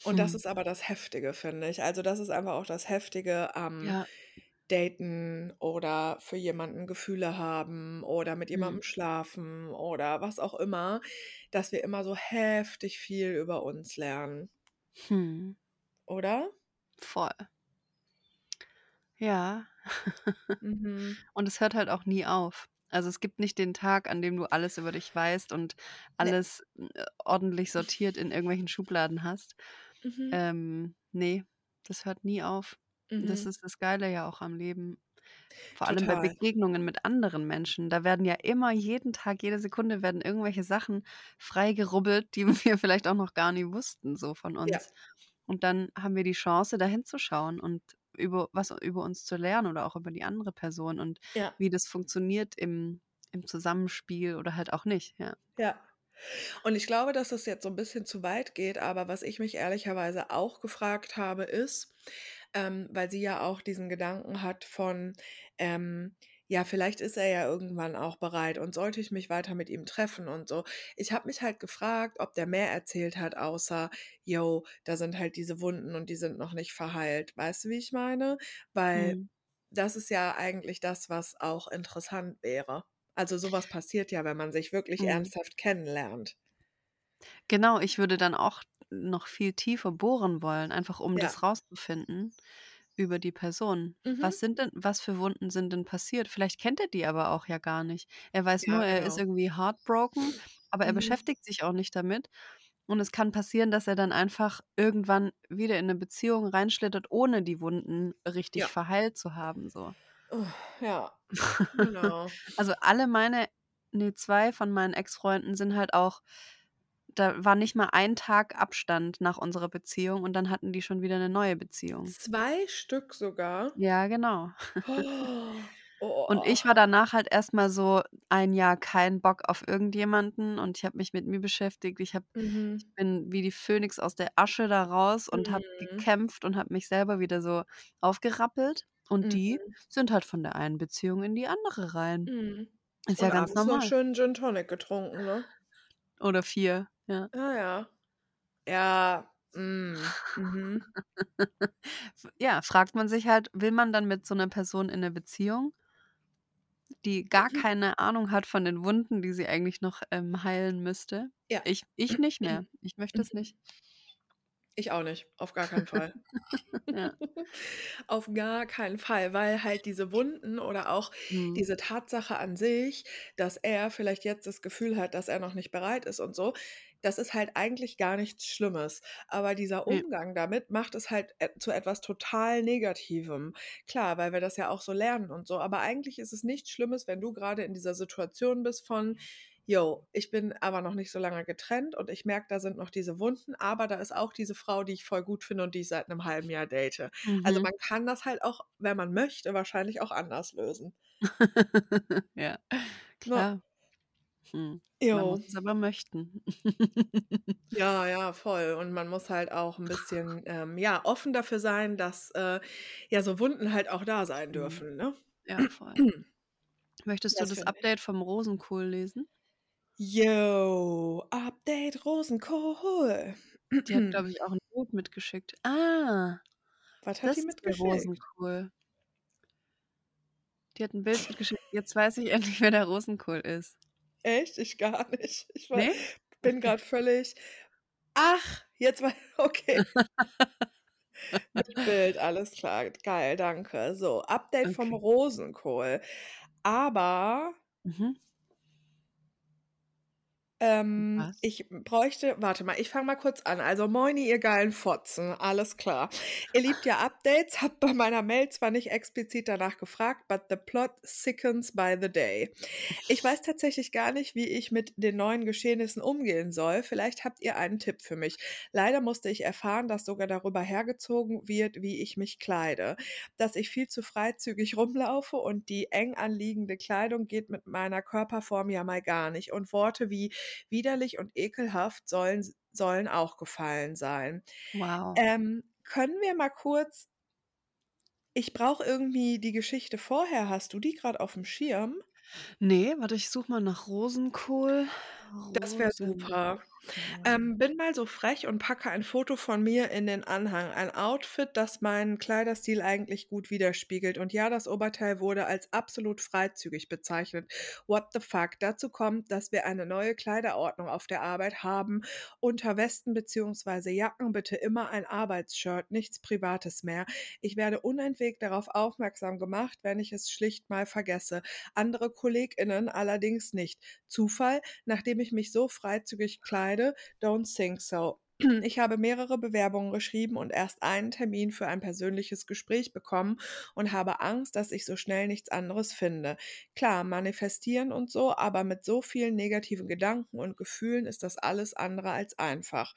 Speaker 2: Und das
Speaker 1: Hm.
Speaker 2: ist aber das Heftige, finde ich. Also, das ist einfach auch das Heftige am
Speaker 1: Ja.
Speaker 2: Daten oder für jemanden Gefühle haben oder mit
Speaker 1: Mhm.
Speaker 2: jemandem schlafen oder was auch immer, dass wir immer so heftig viel über uns lernen.
Speaker 1: Mhm.
Speaker 2: Oder?
Speaker 1: Voll. Ja.
Speaker 2: Mhm.
Speaker 1: Und es hört halt auch nie auf. Also, es gibt nicht den Tag, an dem du alles über dich weißt und
Speaker 2: Ne.
Speaker 1: alles, äh, ordentlich sortiert in irgendwelchen Schubladen hast.
Speaker 2: Mhm.
Speaker 1: Ähm, ne, das hört nie auf. Das
Speaker 2: Mhm.
Speaker 1: ist das Geile ja auch am Leben. Vor allem bei
Speaker 2: Total.
Speaker 1: Begegnungen mit anderen Menschen. Da werden ja immer jeden Tag, jede Sekunde werden irgendwelche Sachen freigerubbelt, die wir vielleicht auch noch gar nie wussten so von
Speaker 2: Ja.
Speaker 1: uns. Und dann haben wir die Chance, da hinzuschauen und über was über uns zu lernen oder auch über die andere Person und
Speaker 2: Ja.
Speaker 1: wie das funktioniert im im Zusammenspiel oder halt auch nicht, ja.
Speaker 2: Ja. Und ich glaube, dass das jetzt so 'n bisschen zu weit geht, aber was ich mich ehrlicherweise auch gefragt habe, ist, ähm, weil sie ja auch diesen Gedanken hat von, ähm, ja, vielleicht ist er ja irgendwann auch bereit und sollte ich mich weiter mit ihm treffen und so. Ich habe mich halt gefragt, ob der mehr erzählt hat, außer: „Jo, da sind halt diese Wunden und die sind noch nicht verheilt.“ Weißt du, wie ich meine? Weil
Speaker 1: Mhm.
Speaker 2: das ist ja eigentlich das, was auch interessant wäre. Also, so was passiert ja, wenn man sich wirklich
Speaker 1: Mhm.
Speaker 2: ernsthaft kennenlernt.
Speaker 1: Genau, ich würde dann auch noch viel tiefer bohren wollen, einfach um
Speaker 2: Ja.
Speaker 1: das rauszufinden über die Person. Was
Speaker 2: Mhm.
Speaker 1: sind denn was für Wunden sind denn passiert? Vielleicht kennt er die aber auch ja gar nicht. Er weiß
Speaker 2: Ja,
Speaker 1: nur, er ist
Speaker 2: genau.
Speaker 1: irgendwie heartbroken Aber er
Speaker 2: Mhm.
Speaker 1: beschäftigt sich auch nicht damit. Und es kann passieren, dass er dann einfach irgendwann wieder in 'ne Beziehung reinschlittert, ohne die Wunden richtig
Speaker 2: Ja.
Speaker 1: verheilt zu haben, so.
Speaker 2: Ja, genau.
Speaker 1: Also, alle meine ne, 2 von meinen Ex-Freunden sind halt auch da war nicht mal ein Tag Abstand nach unserer Beziehung und dann hatten die schon wieder 'ne neue Beziehung.
Speaker 2: 2 Stück sogar?
Speaker 1: Ja, genau. Und ich war
Speaker 2: Oh.
Speaker 1: danach halt erst mal so ein Jahr kein Bock auf irgendjemanden und ich habe mich mit mir beschäftigt. Ich habe ich
Speaker 2: Mhm.
Speaker 1: bin wie die Phönix aus der Asche da raus und habe
Speaker 2: Mhm.
Speaker 1: gekämpft und habe mich selber wieder so aufgerappelt. Und die
Speaker 2: Mhm.
Speaker 1: sind halt von der einen Beziehung in die andere rein.
Speaker 2: Mhm.
Speaker 1: Ist ja
Speaker 2: Und
Speaker 1: ganz
Speaker 2: abends noch
Speaker 1: normal.
Speaker 2: schön Gin Tonic getrunken, ne?
Speaker 1: Oder 4, ja.
Speaker 2: Ah ja. Ja, mhm, mhm.
Speaker 1: Ja, fragt man sich halt, will man dann mit so 'ner Person in 'ne Beziehung die gar keine Ahnung hat von den Wunden, die sie eigentlich noch, ähm, heilen müsste?
Speaker 2: Ja.
Speaker 1: Ich ich nicht mehr. Ich möchte es
Speaker 2: Mhm.
Speaker 1: nicht.
Speaker 2: Ich auch nicht, auf gar keinen Fall.
Speaker 1: Ja.
Speaker 2: Auf gar keinen Fall, weil halt diese Wunden oder auch
Speaker 1: Mhm.
Speaker 2: diese Tatsache an sich, dass er vielleicht jetzt das Gefühl hat, dass er noch nicht bereit ist und so, das ist halt eigentlich gar nichts Schlimmes. Aber dieser. Umgang damit macht es halt zu etwas total Negativem. Klar, weil wir das ja auch so lernen und so, aber eigentlich ist es nichts Schlimmes, wenn du grade in dieser Situation bist von: „Jo, ich bin aber noch nicht so lange getrennt und ich merke, da sind noch diese Wunden, aber da ist auch diese Frau, die ich voll gut finde und die ich seit 'nem halben Jahr date.“ Also,
Speaker 1: Mhm.
Speaker 2: man kann das halt auch, wenn man möchte, wahrscheinlich auch anders lösen.
Speaker 1: Ja,
Speaker 2: Ja.
Speaker 1: klar. Mhm. Man muss
Speaker 2: Jo.
Speaker 1: es aber möchten.
Speaker 2: Ja, ja, voll. Und man muss halt auch 'n bisschen, ähm, ja, offen dafür sein, dass, äh, ja, so Wunden halt auch da sein
Speaker 1: Mhm.
Speaker 2: dürfen, ne?
Speaker 1: Ja, voll. Möchtest du
Speaker 2: Das
Speaker 1: das
Speaker 2: finde ich.
Speaker 1: Update vom Rosenkohl lesen?
Speaker 2: Jo, Update Rosenkohl.
Speaker 1: Die hat, glaube ich, auch 'n Bild mitgeschickt. Ah,
Speaker 2: Was hat die
Speaker 1: das ist der
Speaker 2: mitgeschickt?
Speaker 1: Rosenkohl. Die hat 'n Bild mitgeschickt. Jetzt weiß ich endlich, wer der Rosenkohl ist.
Speaker 2: Echt? Ich gar nicht. Ich war
Speaker 1: Ne?
Speaker 2: bin grad völlig ach, jetzt wei okay. Mit Bild, alles klar. Geil, danke. So, Update vom
Speaker 1: Okay.
Speaker 2: Rosenkohl. Aber
Speaker 1: Mhm.
Speaker 2: Ähm,
Speaker 1: Was?
Speaker 2: ich bräuchte warte mal, ich fange mal kurz an. Also, moini, ihr geilen Fotzen, alles klar. Ihr liebt ja Updates, habt bei meiner Mail zwar nicht explizit danach gefragt, but the plot thickens by the day. Ich weiß tatsächlich gar nicht, wie ich mit den neuen Geschehnissen umgehen soll. Vielleicht habt ihr einen Tipp für mich. Leider musste ich erfahren, dass sogar darüber hergezogen wird, wie ich mich kleide. Dass ich viel zu freizügig rumlaufe und die eng anliegende Kleidung geht mit meiner Körperform ja mal gar nicht. Und Worte wie widerlich und ekelhaft sollen sollen auch gefallen sein.
Speaker 1: Wow.
Speaker 2: Ähm, können wir mal kurz ich brauche irgendwie die Geschichte vorher. Hast du die grad aufm Schirm?
Speaker 1: Ne, warte, ich suche mal nach Rosenkohl.
Speaker 2: Das wäre super. Ähm, bin mal so frech und packe ein Foto von mir in den Anhang. Ein Outfit, das meinen Kleiderstil eigentlich gut widerspiegelt. Und ja, das Oberteil wurde als absolut freizügig bezeichnet. What the fuck? Dazu kommt, dass wir eine neue Kleiderordnung auf der Arbeit haben. Unter Westen beziehungsweise Jacken bitte immer ein Arbeitsshirt, nichts Privates mehr. Ich werde unentwegt darauf aufmerksam gemacht, wenn ich es schlicht mal vergesse. Andere KollegInnen allerdings nicht. Zufall? Nachdem ich mich so freizügig kleide? Don't think so. Ich habe mehrere Bewerbungen geschrieben und erst einen Termin für ein persönliches Gespräch bekommen und habe Angst, dass ich so schnell nichts anderes finde. Klar, manifestieren und so, aber mit so vielen negativen Gedanken und Gefühlen ist das alles andere als einfach.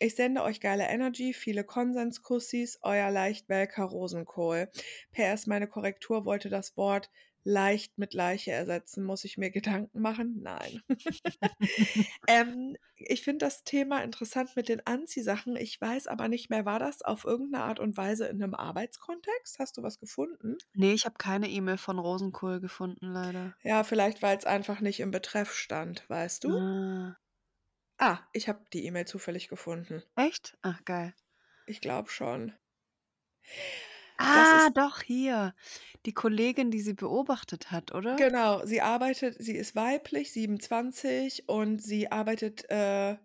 Speaker 2: Ich sende euch geile Energy, viele Konsens-Kussis, euer leicht welker Rosenkohl. PS, meine Korrektur wollte das Wort leicht mit Leiche ersetzen. Muss ich mir Gedanken machen? Nein. Ähm, ich finde das Thema interessant mit den Anziehsachen. Ich weiß aber nicht mehr, war das auf irgend 'ne Art und Weise in 'nem Arbeitskontext? Hast du was gefunden?
Speaker 1: Ne, ich habe keine E-Mail von Rosenkohl gefunden, leider.
Speaker 2: Ja, vielleicht, weil's einfach nicht im Betreff stand, weißt du?
Speaker 1: Ah.
Speaker 2: Ah, ich habe die E-Mail zufällig gefunden.
Speaker 1: Echt? Ach, geil.
Speaker 2: Ich glaube schon. Das
Speaker 1: Ah,
Speaker 2: ist
Speaker 1: doch, hier. Die Kollegin, die sie beobachtet hat, oder?
Speaker 2: Genau, sie arbeitet sie ist weiblich, 27 und sie arbeitet, äh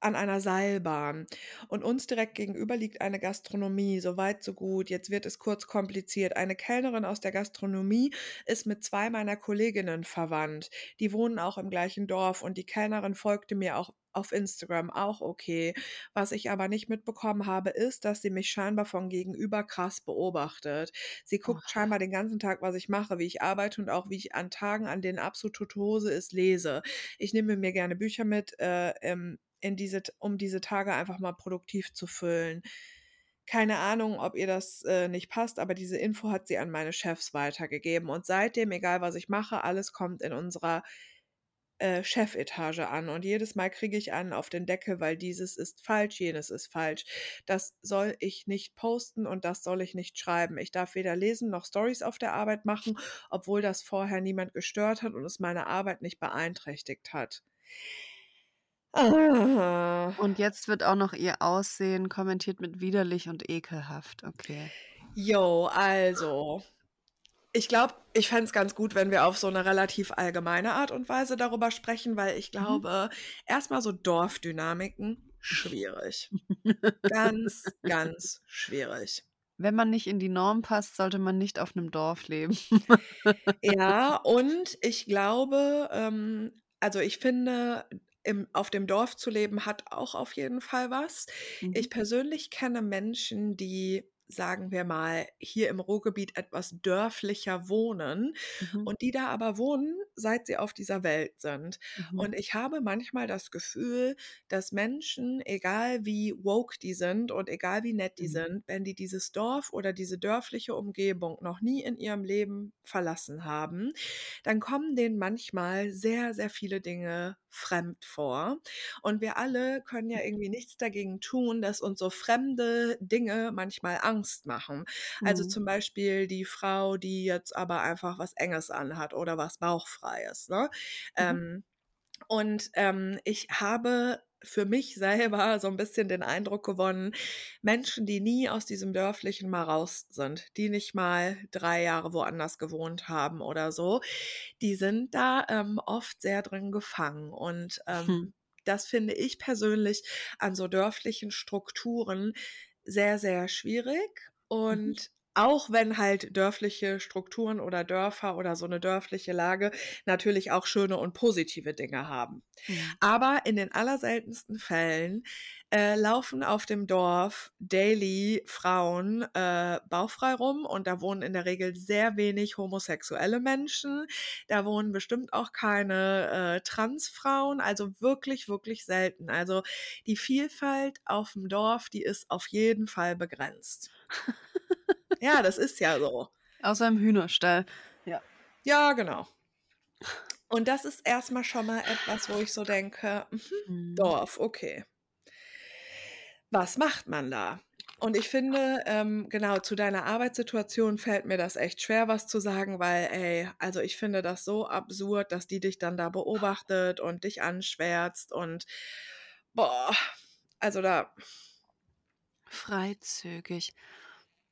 Speaker 2: an einer Seilbahn. Und uns direkt gegenüber liegt eine Gastronomie. So weit, so gut. Jetzt wird es kurz kompliziert. Eine Kellnerin aus der Gastronomie ist mit zwei meiner Kolleginnen verwandt. Die wohnen auch im gleichen Dorf und die Kellnerin folgte mir auch auf Instagram auch okay. Was ich aber nicht mitbekommen habe, ist, dass sie mich scheinbar von gegenüber krass beobachtet. Sie
Speaker 1: Oh.
Speaker 2: guckt scheinbar den ganzen Tag, was ich mache, wie ich arbeite und auch wie ich an Tagen, an denen absolut Hose ist, lese. Ich nehme mir gerne Bücher mit, äh, ähm, in diese, um diese Tage einfach mal produktiv zu füllen. Keine Ahnung, ob ihr das äh, nicht passt, aber diese Info hat sie an meine Chefs weitergegeben. Und seitdem, egal was ich mache, alles kommt in unserer äh, Chefetage an. Und jedes Mal kriege ich einen auf den Deckel, weil dieses ist falsch, jenes ist falsch. Das soll ich nicht posten und das soll ich nicht schreiben. Ich darf weder lesen noch Stories auf der Arbeit machen, obwohl das vorher niemand gestört hat und es meine Arbeit nicht beeinträchtigt hat. Ah.
Speaker 1: Und jetzt wird auch noch ihr Aussehen kommentiert mit widerlich und ekelhaft. Okay.
Speaker 2: Jo, also. Ich glaube, ich fände es ganz gut, wenn wir auf so eine relativ allgemeine Art und Weise darüber sprechen, weil ich
Speaker 1: Mhm.
Speaker 2: glaube, erstmal so Dorfdynamiken, schwierig. Ganz, ganz schwierig.
Speaker 1: Wenn man nicht in die Norm passt, sollte man nicht auf 'nem Dorf leben.
Speaker 2: Ja, und ich glaube, ähm also, ich finde, im auf dem Dorf zu leben hat auch auf jeden Fall was.
Speaker 1: Mhm.
Speaker 2: Ich persönlich kenne Menschen, die, sagen wir mal, hier im Ruhrgebiet etwas dörflicher wohnen
Speaker 1: Mhm.
Speaker 2: und die da aber wohnen, seit sie auf dieser Welt sind.
Speaker 1: Mhm.
Speaker 2: Und ich habe manchmal das Gefühl, dass Menschen, egal wie woke die sind und egal wie nett die
Speaker 1: Mhm.
Speaker 2: sind, wenn die dieses Dorf oder diese dörfliche Umgebung noch nie in ihrem Leben verlassen haben, dann kommen denen manchmal sehr, sehr viele Dinge fremd vor. Und wir alle können ja irgendwie nichts dagegen tun, dass uns so fremde Dinge manchmal Angst machen. Also,
Speaker 1: Mhm.
Speaker 2: zum Beispiel die Frau, die jetzt aber einfach was Enges anhat oder was Bauchfreies, ne?
Speaker 1: Mhm.
Speaker 2: Ähm, und, ähm, ich habe für mich selber so 'n bisschen den Eindruck gewonnen, Menschen, die nie aus diesem Dörflichen mal raus sind, die nicht mal 3 Jahre woanders gewohnt haben oder so, die sind da, ähm, oft sehr drin gefangen. Und,
Speaker 1: Hm.
Speaker 2: ähm, das finde ich persönlich an so dörflichen Strukturen sehr, sehr schwierig.
Speaker 1: Mhm.
Speaker 2: Und auch wenn halt dörfliche Strukturen oder Dörfer oder so 'ne dörfliche Lage natürlich auch schöne und positive Dinge haben.
Speaker 1: Mhm.
Speaker 2: Aber in den allerseltensten Fällen, äh, laufen auf dem Dorf daily Frauen, äh, bauchfrei rum und da wohnen in der Regel sehr wenig homosexuelle Menschen. Da wohnen bestimmt auch keine, äh, Transfrauen, also wirklich, wirklich selten. Also, die Vielfalt auf'm Dorf, die ist auf jeden Fall begrenzt. Ja, das ist ja so.
Speaker 1: Außer im Hühnerstall. Ja.
Speaker 2: Ja, genau. Und das ist erst mal schon mal etwas, wo ich so denke: „Mhm,
Speaker 1: Mhm.
Speaker 2: Dorf, okay.“ Was macht man da? Und ich finde, ähm, genau, zu deiner Arbeitssituation fällt mir das echt schwer, was zu sagen, weil, ey, also, ich finde das so absurd, dass die dich dann da beobachtet und dich anschwärzt und boah, also, da
Speaker 1: Freizügig.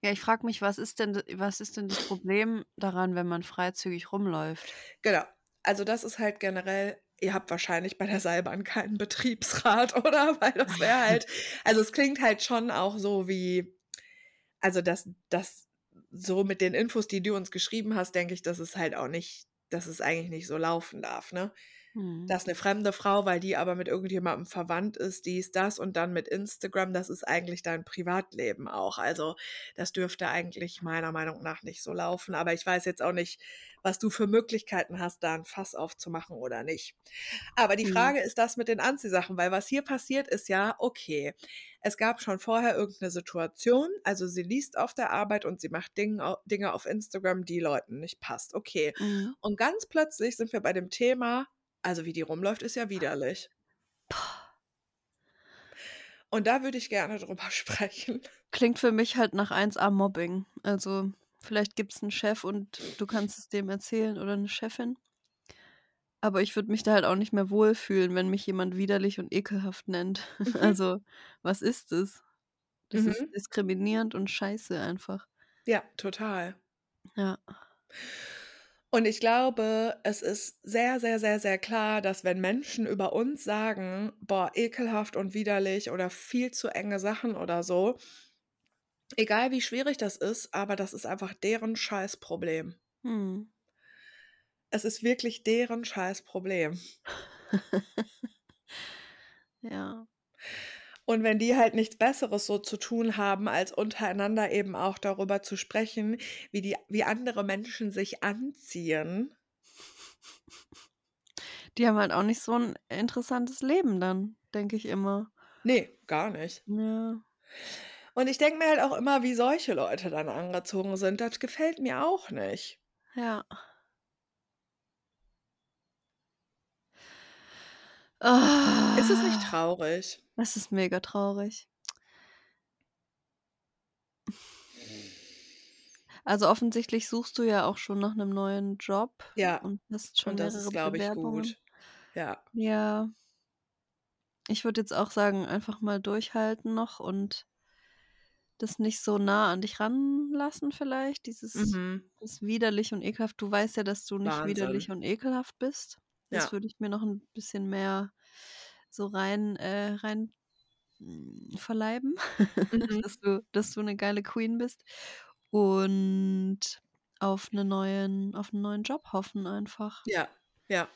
Speaker 1: Ja, ich frage mich, was ist denn was ist denn das Problem daran, wenn man freizügig rumläuft?
Speaker 2: Genau. Also, das ist halt generell ihr habt wahrscheinlich bei der Seilbahn keinen Betriebsrat, oder? Weil das wäre halt also, es klingt halt schon auch so wie also, das das so mit den Infos, die du uns geschrieben hast, denke ich, dass es halt auch nicht dass es eigentlich nicht so laufen darf, ne?
Speaker 1: Mhm.
Speaker 2: Dass 'ne fremde Frau, weil die aber mit irgendjemandem verwandt ist, dies, das und dann mit Instagram, das ist eigentlich dein Privatleben auch. Also, das dürfte eigentlich meiner Meinung nach nicht so laufen. Aber ich weiß jetzt auch nicht, was du für Möglichkeiten hast, da 'n Fass aufzumachen oder nicht. Aber die
Speaker 1: Mhm.
Speaker 2: Frage ist das mit den Anziehsachen, weil was hier passiert ist ja, okay, es gab schon vorher irgend 'ne Situation, also, sie liest auf der Arbeit und sie macht Dingen au Dinge auf Instagram, die Leuten nicht passt. Okay.
Speaker 1: Mhm.
Speaker 2: Und ganz plötzlich sind wir bei dem Thema also, wie die rumläuft, ist ja widerlich. Und da würde ich gerne drüber sprechen.
Speaker 1: Klingt für mich halt nach 1A Mobbing. Also, vielleicht gibt's 'n Chef und du kannst es dem erzählen oder 'ne Chefin. Aber ich würde mich da halt auch nicht mehr wohlfühlen, wenn mich jemand widerlich und ekelhaft nennt.
Speaker 2: Mhm.
Speaker 1: Also, was ist das? Das ist
Speaker 2: Mhm.
Speaker 1: diskriminierend und scheiße einfach.
Speaker 2: Ja, total.
Speaker 1: Ja.
Speaker 2: Und ich glaube, es ist sehr, sehr, sehr, sehr klar, dass wenn Menschen über uns sagen: „Boah, ekelhaft und widerlich“ oder viel zu enge Sachen oder so egal wie schwierig das ist, aber das ist einfach deren Scheiß-Problem.
Speaker 1: Mhm.
Speaker 2: Es ist wirklich deren Scheiß-Problem.
Speaker 1: Ja.
Speaker 2: Und wenn die halt nichts Besseres so zu tun haben, als untereinander eben auch darüber zu sprechen, wie die wie andere Menschen sich anziehen
Speaker 1: Die haben halt auch nicht so 'n interessantes Leben dann, denke ich immer.
Speaker 2: Ne, gar nicht.
Speaker 1: Ja.
Speaker 2: Und ich denke mir halt auch immer, wie solche Leute dann angezogen sind, das gefällt mir auch nicht.
Speaker 1: Ja.
Speaker 2: Ist es nicht
Speaker 1: Ah.
Speaker 2: traurig?
Speaker 1: Es ist mega traurig. Also, offensichtlich suchst du ja auch schon nach 'nem neuen Job
Speaker 2: Ja,
Speaker 1: und hast schon
Speaker 2: und das ist, glaube ich, gut. Ja.
Speaker 1: Ja. Ich würde jetzt auch sagen, einfach mal durchhalten noch und das nicht so nah an dich ranlassen vielleicht, dieses
Speaker 2: Mhm.
Speaker 1: das widerlich und ekelhaft. Du weißt ja, dass du nicht widerlich
Speaker 2: Wahnsinn.
Speaker 1: und ekelhaft bist. Das
Speaker 2: Ja.
Speaker 1: würde ich mir noch 'n bisschen mehr so rein äh, rein, hm, verleiben,
Speaker 2: Mhm.
Speaker 1: dass du dass du 'ne geile Queen bist und auf 'ne neuen auf 'n neuen Job hoffen einfach.
Speaker 2: Ja, ja.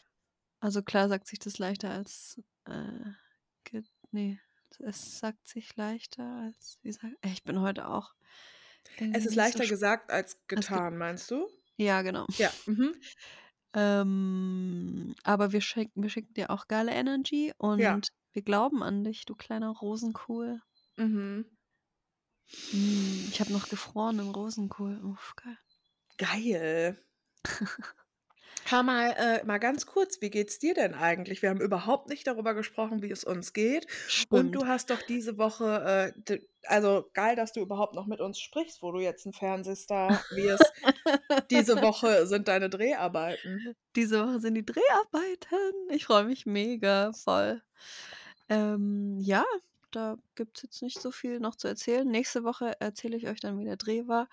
Speaker 1: Also, klar sagt sich das leichter als, äh, ge ne, es sagt sich leichter als wie sa ich bin heute auch
Speaker 2: Es ist
Speaker 1: so
Speaker 2: leichter
Speaker 1: sch
Speaker 2: gesagt als
Speaker 1: als ge
Speaker 2: getan, meinst du?
Speaker 1: Ja, genau.
Speaker 2: Ja, mhm.
Speaker 1: Ähm, aber wir schicken wir schicken dir auch geile Energy
Speaker 2: Ja.
Speaker 1: und wir glauben an dich, du kleiner Rosenkohl.
Speaker 2: Mhm.
Speaker 1: Hm, ich habe noch gefrorenen Rosenkohl. Uff, geil.
Speaker 2: Geil. Hör mal, äh, mal ganz kurz, wie geht's dir denn eigentlich? Wir haben überhaupt nicht darüber gesprochen, wie es uns geht. Und
Speaker 1: Stimmt.
Speaker 2: du hast doch diese Woche, äh, d also, geil, dass du überhaupt noch mit uns sprichst, wo du jetzt 'n Fernsehstar wirst. Diese Woche sind deine Dreharbeiten.
Speaker 1: Diese Woche sind die Dreharbeiten. Ich freue mich mega, voll. Ähm, ja, da gibt's jetzt nicht so viel noch zu erzählen. Nächste Woche erzähle ich euch dann, wie der Dreh war.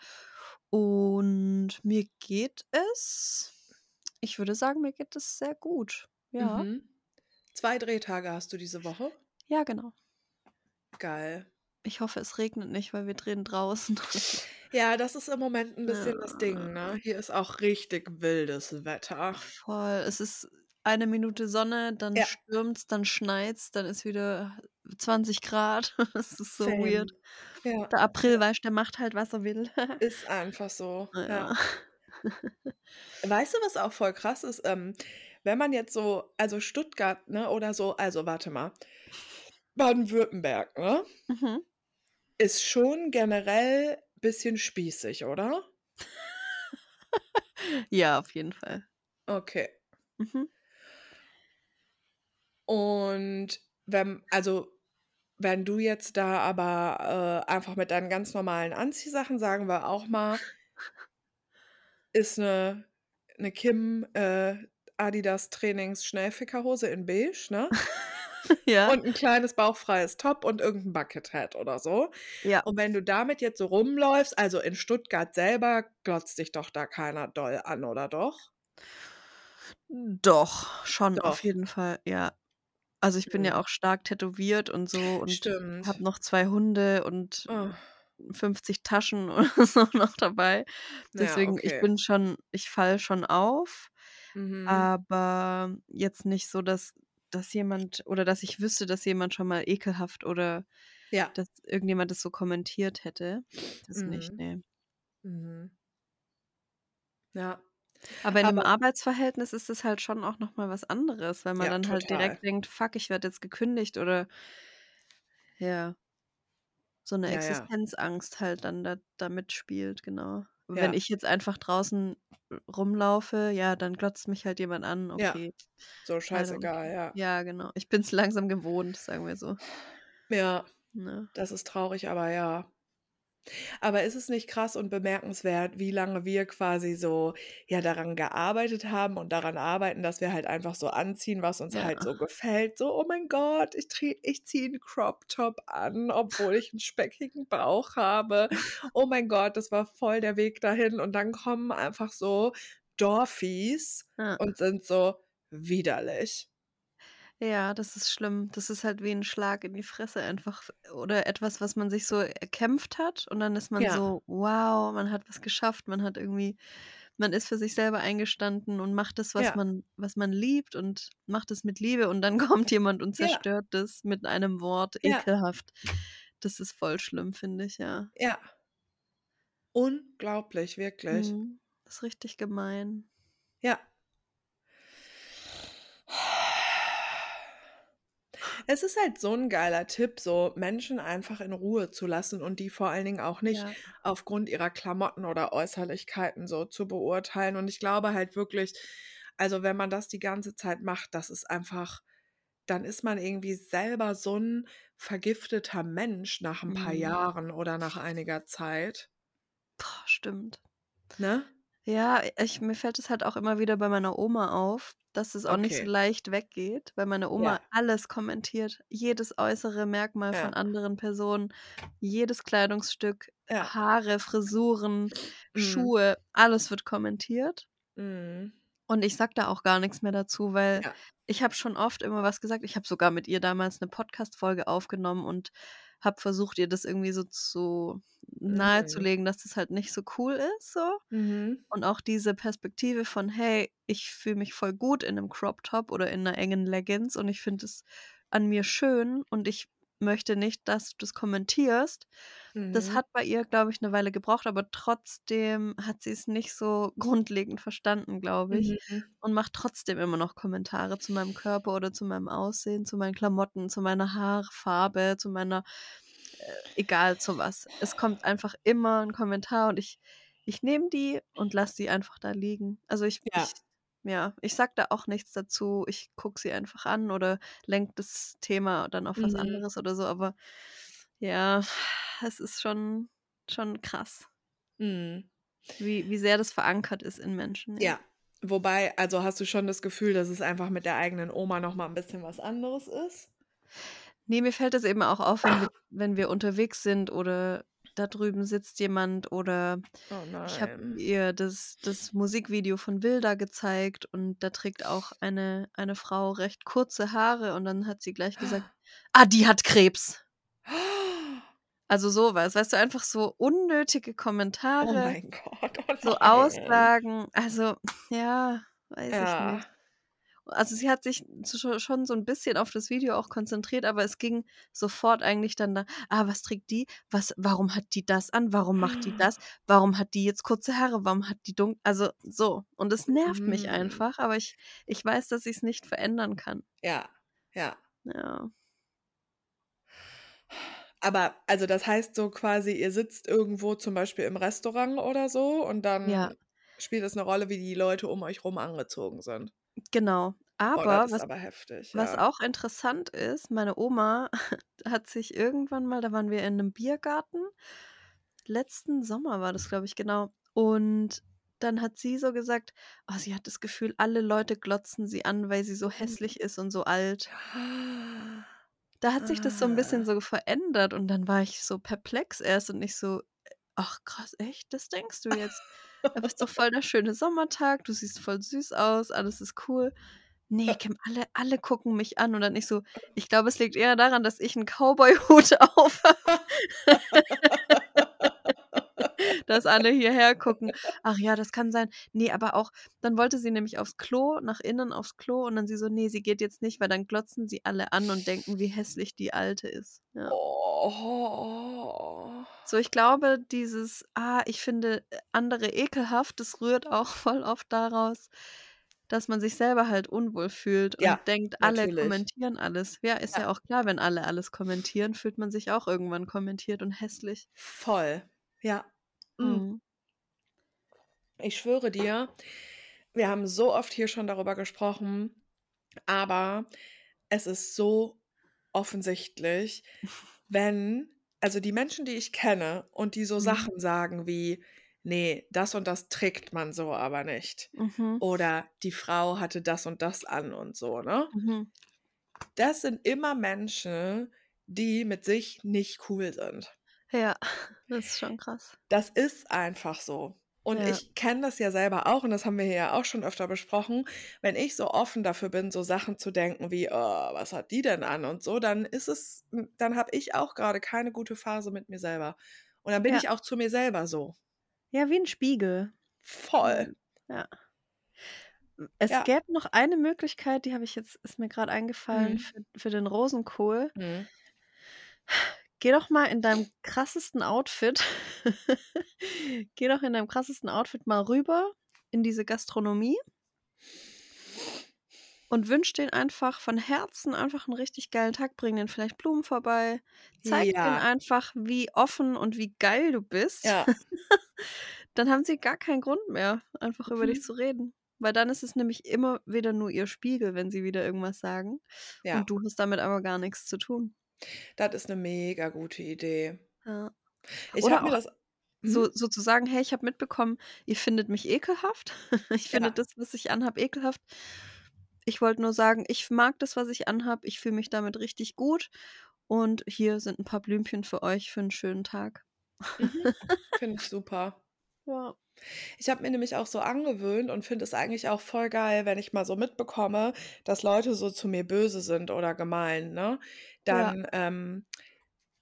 Speaker 1: Und mir geht es ich würde sagen, mir geht es sehr gut, ja.
Speaker 2: Mhm. 2 Drehtage hast du diese Woche?
Speaker 1: Ja, genau.
Speaker 2: Geil.
Speaker 1: Ich hoffe, es regnet nicht, weil wir drehen draußen.
Speaker 2: Ja, das ist im Moment 'n bisschen das Ding,
Speaker 1: Ja.
Speaker 2: ne? Hier ist auch richtig wildes Wetter.
Speaker 1: Voll. Es ist eine Minute Sonne, dann
Speaker 2: Ja.
Speaker 1: stürmt's, dann schneit's, dann ist wieder 20 C. Es ist so
Speaker 2: Same.
Speaker 1: weird.
Speaker 2: Ja,
Speaker 1: Der April,
Speaker 2: ja.
Speaker 1: weißt der macht halt, was er will.
Speaker 2: Ist einfach so, ja. Weißt du, was auch voll krass ist? Ähm, wenn man jetzt so also, Stuttgart, ne, oder so also, warte mal. Baden-Württemberg, ne?
Speaker 1: Mhm.
Speaker 2: Ist schon generell bisschen spießig, oder?
Speaker 1: Ja, auf jeden Fall.
Speaker 2: Okay.
Speaker 1: Mhm.
Speaker 2: Und wenn also, wenn du jetzt da aber, äh, einfach mit deinen ganz normalen Anziehsachen, sagen wir auch mal ist 'ne 'ne Kim, äh, Adidas Trainings-Schnellfickerhose in beige, ne?
Speaker 1: Ja.
Speaker 2: Und 'n kleines bauchfreies Top und irgend 'n Buckethead oder so.
Speaker 1: Ja.
Speaker 2: Und wenn du damit jetzt so rumläufst also, in Stuttgart selber glotzt dich doch da keiner doll an, oder doch?
Speaker 1: Doch, schon auf
Speaker 2: Doch.
Speaker 1: jeden Fall, ja. Also, ich bin ja
Speaker 2: Mhm.
Speaker 1: auch stark tätowiert und so und habe noch 2 Hunde und
Speaker 2: Oh.
Speaker 1: 50 Taschen oder so noch dabei.
Speaker 2: Ja,
Speaker 1: Deswegen, ich
Speaker 2: okay.
Speaker 1: bin schon ich falle schon auf,
Speaker 2: Mhm.
Speaker 1: aber jetzt nicht so, dass dass jemand oder dass ich wüsste, dass jemand schon mal ekelhaft oder
Speaker 2: Ja.
Speaker 1: dass irgendjemand das so kommentiert hätte. Das nicht,
Speaker 2: Mhm.
Speaker 1: ne.
Speaker 2: Mhm. Ja.
Speaker 1: Aber in
Speaker 2: Aber
Speaker 1: Arbeitsverhältnis ist es halt schon auch noch mal was anderes, weil man
Speaker 2: Ja,
Speaker 1: dann halt
Speaker 2: total.
Speaker 1: direkt denkt: „Fuck, ich werde jetzt gekündigt“, oder ja. So 'ne
Speaker 2: Ja, ja.
Speaker 1: Existenzangst halt dann da da mitspielt, genau. Wenn
Speaker 2: Ja.
Speaker 1: ich jetzt einfach draußen rumlaufe, ja, dann glotzt mich halt jemand an,
Speaker 2: Ja.
Speaker 1: okay.
Speaker 2: So
Speaker 1: Leider
Speaker 2: scheißegal, ja.
Speaker 1: Ja, genau. Ich bin's langsam gewohnt, sagen wir so.
Speaker 2: Ja,
Speaker 1: Ne?
Speaker 2: das ist traurig, aber ja. Aber ist es nicht krass und bemerkenswert, wie lange wir quasi so, ja, daran gearbeitet haben und daran arbeiten, dass wir halt einfach so anziehen, was uns
Speaker 1: Ja.
Speaker 2: halt so gefällt. So: „Oh mein Gott, ich ich ziehe 'n Crop Top an, obwohl ich 'n speckigen Bauch habe. Oh mein Gott, das war voll der Weg dahin.“ Und dann kommen einfach so Dorfis
Speaker 1: Ja.
Speaker 2: und sind so widerlich.
Speaker 1: Ja, das ist schlimm. Das ist halt wie 'n Schlag in die Fresse einfach oder etwas, was man sich so erkämpft hat und dann ist man
Speaker 2: Ja.
Speaker 1: so: „Wow, man hat was geschafft.“ Man hat irgendwie man ist für sich selber eingestanden und macht das, was
Speaker 2: Ja.
Speaker 1: man was man liebt und macht es mit Liebe und dann kommt jemand und
Speaker 2: Ja.
Speaker 1: zerstört das mit einem Wort.
Speaker 2: Ja.
Speaker 1: Ekelhaft. Das ist voll schlimm, finde ich, ja.
Speaker 2: Ja. Unglaublich, wirklich.
Speaker 1: Mhm. Ist richtig gemein.
Speaker 2: Ja. Es ist halt so 'n geiler Tipp, so Menschen einfach in Ruhe zu lassen und die vor allen Dingen auch nicht
Speaker 1: Ja.
Speaker 2: aufgrund ihrer Klamotten oder Äußerlichkeiten so zu beurteilen. Und ich glaube halt wirklich, also, wenn man das die ganze Zeit macht, das ist einfach dann ist man irgendwie selber so 'n vergifteter Mensch nach 'n paar
Speaker 1: Mhm.
Speaker 2: Jahren oder nach einiger Zeit.
Speaker 1: Boah, stimmt.
Speaker 2: Ne?
Speaker 1: Ja, ich mir fällt es halt auch immer wieder bei meiner Oma auf, dass es auch nicht so
Speaker 2: Okay.
Speaker 1: leicht weggeht, weil meine Oma
Speaker 2: Ja.
Speaker 1: alles kommentiert, jedes äußere Merkmal von
Speaker 2: Ja.
Speaker 1: anderen Personen, jedes Kleidungsstück,
Speaker 2: Ja.
Speaker 1: Haare, Frisuren,
Speaker 2: Mhm.
Speaker 1: Schuhe, alles wird kommentiert.
Speaker 2: Mhm.
Speaker 1: Und ich sage da auch gar nix mehr dazu, weil
Speaker 2: Ja.
Speaker 1: ich habe schon oft immer was gesagt. Ich habe sogar mit ihr damals 'ne Podcast-Folge aufgenommen und habe versucht, ihr das irgendwie so zu
Speaker 2: Mhm.
Speaker 1: nahezulegen, dass das halt nicht so cool ist so.
Speaker 2: Mhm.
Speaker 1: Und auch diese Perspektive von: „Hey, ich fühle mich voll gut in 'nem Crop Top oder in 'ner engen Leggins und ich finde es an mir schön und ich möchte nicht, dass du das kommentierst.“ Das
Speaker 2: Mhm.
Speaker 1: hat bei ihr, glaube ich, 'ne Weile gebraucht, aber trotzdem hat sie's nicht so grundlegend verstanden, glaube ich,
Speaker 2: Mhm.
Speaker 1: und macht trotzdem immer noch Kommentare zu meinem Körper oder zu meinem Aussehen, zu meinen Klamotten, zu meiner Haarfarbe, zu meiner äh, egal zu was. Es kommt einfach immer 'n Kommentar und ich ich nehme die und lasse die einfach da liegen. Also, ich ich
Speaker 2: Ja.
Speaker 1: ich sage da auch nichts dazu. Ich gucke sie einfach an oder lenke das Thema dann auf was
Speaker 2: Mhm.
Speaker 1: anderes oder so, aber ja, es ist schon schon krass.
Speaker 2: Mhm.
Speaker 1: Wie wie sehr das verankert ist in Menschen, ja.
Speaker 2: Ja, wobei also, hast du schon das Gefühl, dass es einfach mit der eigenen Oma noch mal 'n bisschen was anderes ist?
Speaker 1: Ne, mir fällt das eben auch auf, wenn wir wenn wir unterwegs sind oder da drüben sitzt jemand oder
Speaker 2: Oh
Speaker 1: ich habe ihr das das Musikvideo von Wilda gezeigt und da trägt auch eine eine Frau recht kurze Haare und dann hat sie gleich gesagt: „Ah, die hat Krebs.“ Also, so was, weißt du, einfach so unnötige
Speaker 2: Oh
Speaker 1: Kommentare,
Speaker 2: mein Gott, oh
Speaker 1: so. Aussagen. Also, ja, weiß ich
Speaker 2: Ja.
Speaker 1: nicht. Also, sie hat sich scho schon so 'n bisschen auf das Video auch konzentriert, aber es ging sofort eigentlich dann da: „Ah, was trägt die? Was warum hat die das an? Warum macht die das? Warum hat die jetzt kurze Haare? Warum hat die dun“ also, so. Und es nervt mich
Speaker 2: Mhm.
Speaker 1: einfach, aber ich ich weiß, dass ich's nicht verändern kann.
Speaker 2: Ja, ja.
Speaker 1: Ja.
Speaker 2: Aber also, das heißt so quasi, ihr sitzt irgendwo zum Beispiel im Restaurant oder so und
Speaker 1: Ja.
Speaker 2: dann spielt es 'ne Rolle, wie die Leute um euch rum angezogen sind?
Speaker 1: Genau.
Speaker 2: Das
Speaker 1: Aber
Speaker 2: ist
Speaker 1: was
Speaker 2: aber heftig,
Speaker 1: was
Speaker 2: ja.
Speaker 1: auch interessant ist, meine Oma hat sich irgendwann mal da waren wir in 'nem Biergarten. Letzten Sommer war das, glaube ich, genau. Und dann hat sie so gesagt: „Oh, sie hat das Gefühl, alle Leute glotzen sie an, weil sie so hässlich ist und so alt.“ Da hat sich das so 'n bisschen
Speaker 2: Ah.
Speaker 1: so verändert und dann war ich so perplex erst und ich so: „Ach krass, echt? Das denkst du jetzt? Aber ist doch voll der schöne Sommertag, du siehst voll süß aus, alles ist cool.“ „Ne, Kim, alle alle gucken mich an.“ Und dann ich so: „Ich glaube, es liegt eher daran, dass ich 'n Cowboyhut auf habe, dass alle hierher gucken.“ „Ach ja, das kann sein.“ Ne, aber auch dann wollte sie nämlich aufs Klo nach innen aufs Klo und dann sie so: „Ne, sie geht jetzt nicht, weil dann glotzen sie alle an und denken, wie hässlich die Alte ist.“ Ja.
Speaker 2: Oh.
Speaker 1: So, ich glaube, dieses: „Ah, ich finde, äh, andere ekelhaft“, das rührt auch voll oft daraus, dass man sich selber halt unwohl fühlt
Speaker 2: Ja,
Speaker 1: und denkt, alle
Speaker 2: natürlich.
Speaker 1: kommentieren alles. Ja, ist
Speaker 2: Ja.
Speaker 1: ja auch klar, wenn alle alles kommentieren, fühlt man sich auch irgendwann kommentiert und hässlich.
Speaker 2: Voll, ja. Hm.
Speaker 1: Mhm.
Speaker 2: Ich schwöre dir, wir haben so oft hier schon darüber gesprochen, aber es ist so offensichtlich, wenn also, die Menschen, die ich kenne und die so
Speaker 1: Mhm.
Speaker 2: Sachen sagen wie: „Ne, das und das trägt man so aber nicht.“
Speaker 1: Mhm.
Speaker 2: Oder: „Die Frau hatte das und das an“ und so, ne?
Speaker 1: Mhm.
Speaker 2: Das sind immer Menschen, die mit sich nicht cool sind.
Speaker 1: Ja, das ist schon krass.
Speaker 2: Das ist einfach so. Und
Speaker 1: Ja.
Speaker 2: ich kenne das ja selber auch und das haben wir hier ja auch schon öfter besprochen. Wenn ich so offen dafür bin, so Sachen zu denken wie: „Oh, was hat die denn an?“ und so, dann ist es dann habe ich auch grade keine gute Phase mit mir selber. Und dann bin
Speaker 1: Ja.
Speaker 2: ich auch zu mir selber so.
Speaker 1: Ja, wie 'n Spiegel.
Speaker 2: Voll.
Speaker 1: Ja. Es
Speaker 2: Ja.
Speaker 1: gäbe noch eine Möglichkeit, die habe ich jetzt ist mir grad eingefallen
Speaker 2: Mhm.
Speaker 1: für für den Rosenkohl.
Speaker 2: Mhm.
Speaker 1: Geh doch mal in deinem krassesten Outfit geh doch in deinem krassesten Outfit mal rüber in diese Gastronomie und wünsch denen einfach von Herzen einfach 'n richtig geilen Tag. Bring denen vielleicht Blumen vorbei. Zeig
Speaker 2: Ja.
Speaker 1: einfach, wie offen und wie geil du bist.
Speaker 2: Ja.
Speaker 1: Dann haben sie gar keinen Grund mehr, einfach über dich
Speaker 2: Mhm.
Speaker 1: zu reden. Weil dann ist es nämlich immer wieder nur ihr Spiegel, wenn sie wieder irgendwas sagen.
Speaker 2: Ja.
Speaker 1: Und du hast damit aber gar nix zu tun.
Speaker 2: Das ist 'ne mega gute Idee.
Speaker 1: Ja.
Speaker 2: Ich habe mir das
Speaker 1: so
Speaker 2: mhm.
Speaker 1: so zu sagen: „Hey, ich habe mitbekommen, ihr findet mich ekelhaft. Ich finde
Speaker 2: Ja.
Speaker 1: das, was ich anhabe, ekelhaft. Ich wollte nur sagen, ich mag das, was ich anhabe. Ich fühle mich damit richtig gut. Und hier sind 'n paar Blümchen für euch für 'n schönen Tag.“
Speaker 2: Mhm. Finde ich super.
Speaker 1: Ja.
Speaker 2: Ich habe mir nämlich auch so angewöhnt und finde es eigentlich auch voll geil, wenn ich mal so mitbekomme, dass Leute so zu mir böse sind oder gemein, ne?
Speaker 1: Ja.
Speaker 2: Dann ähm,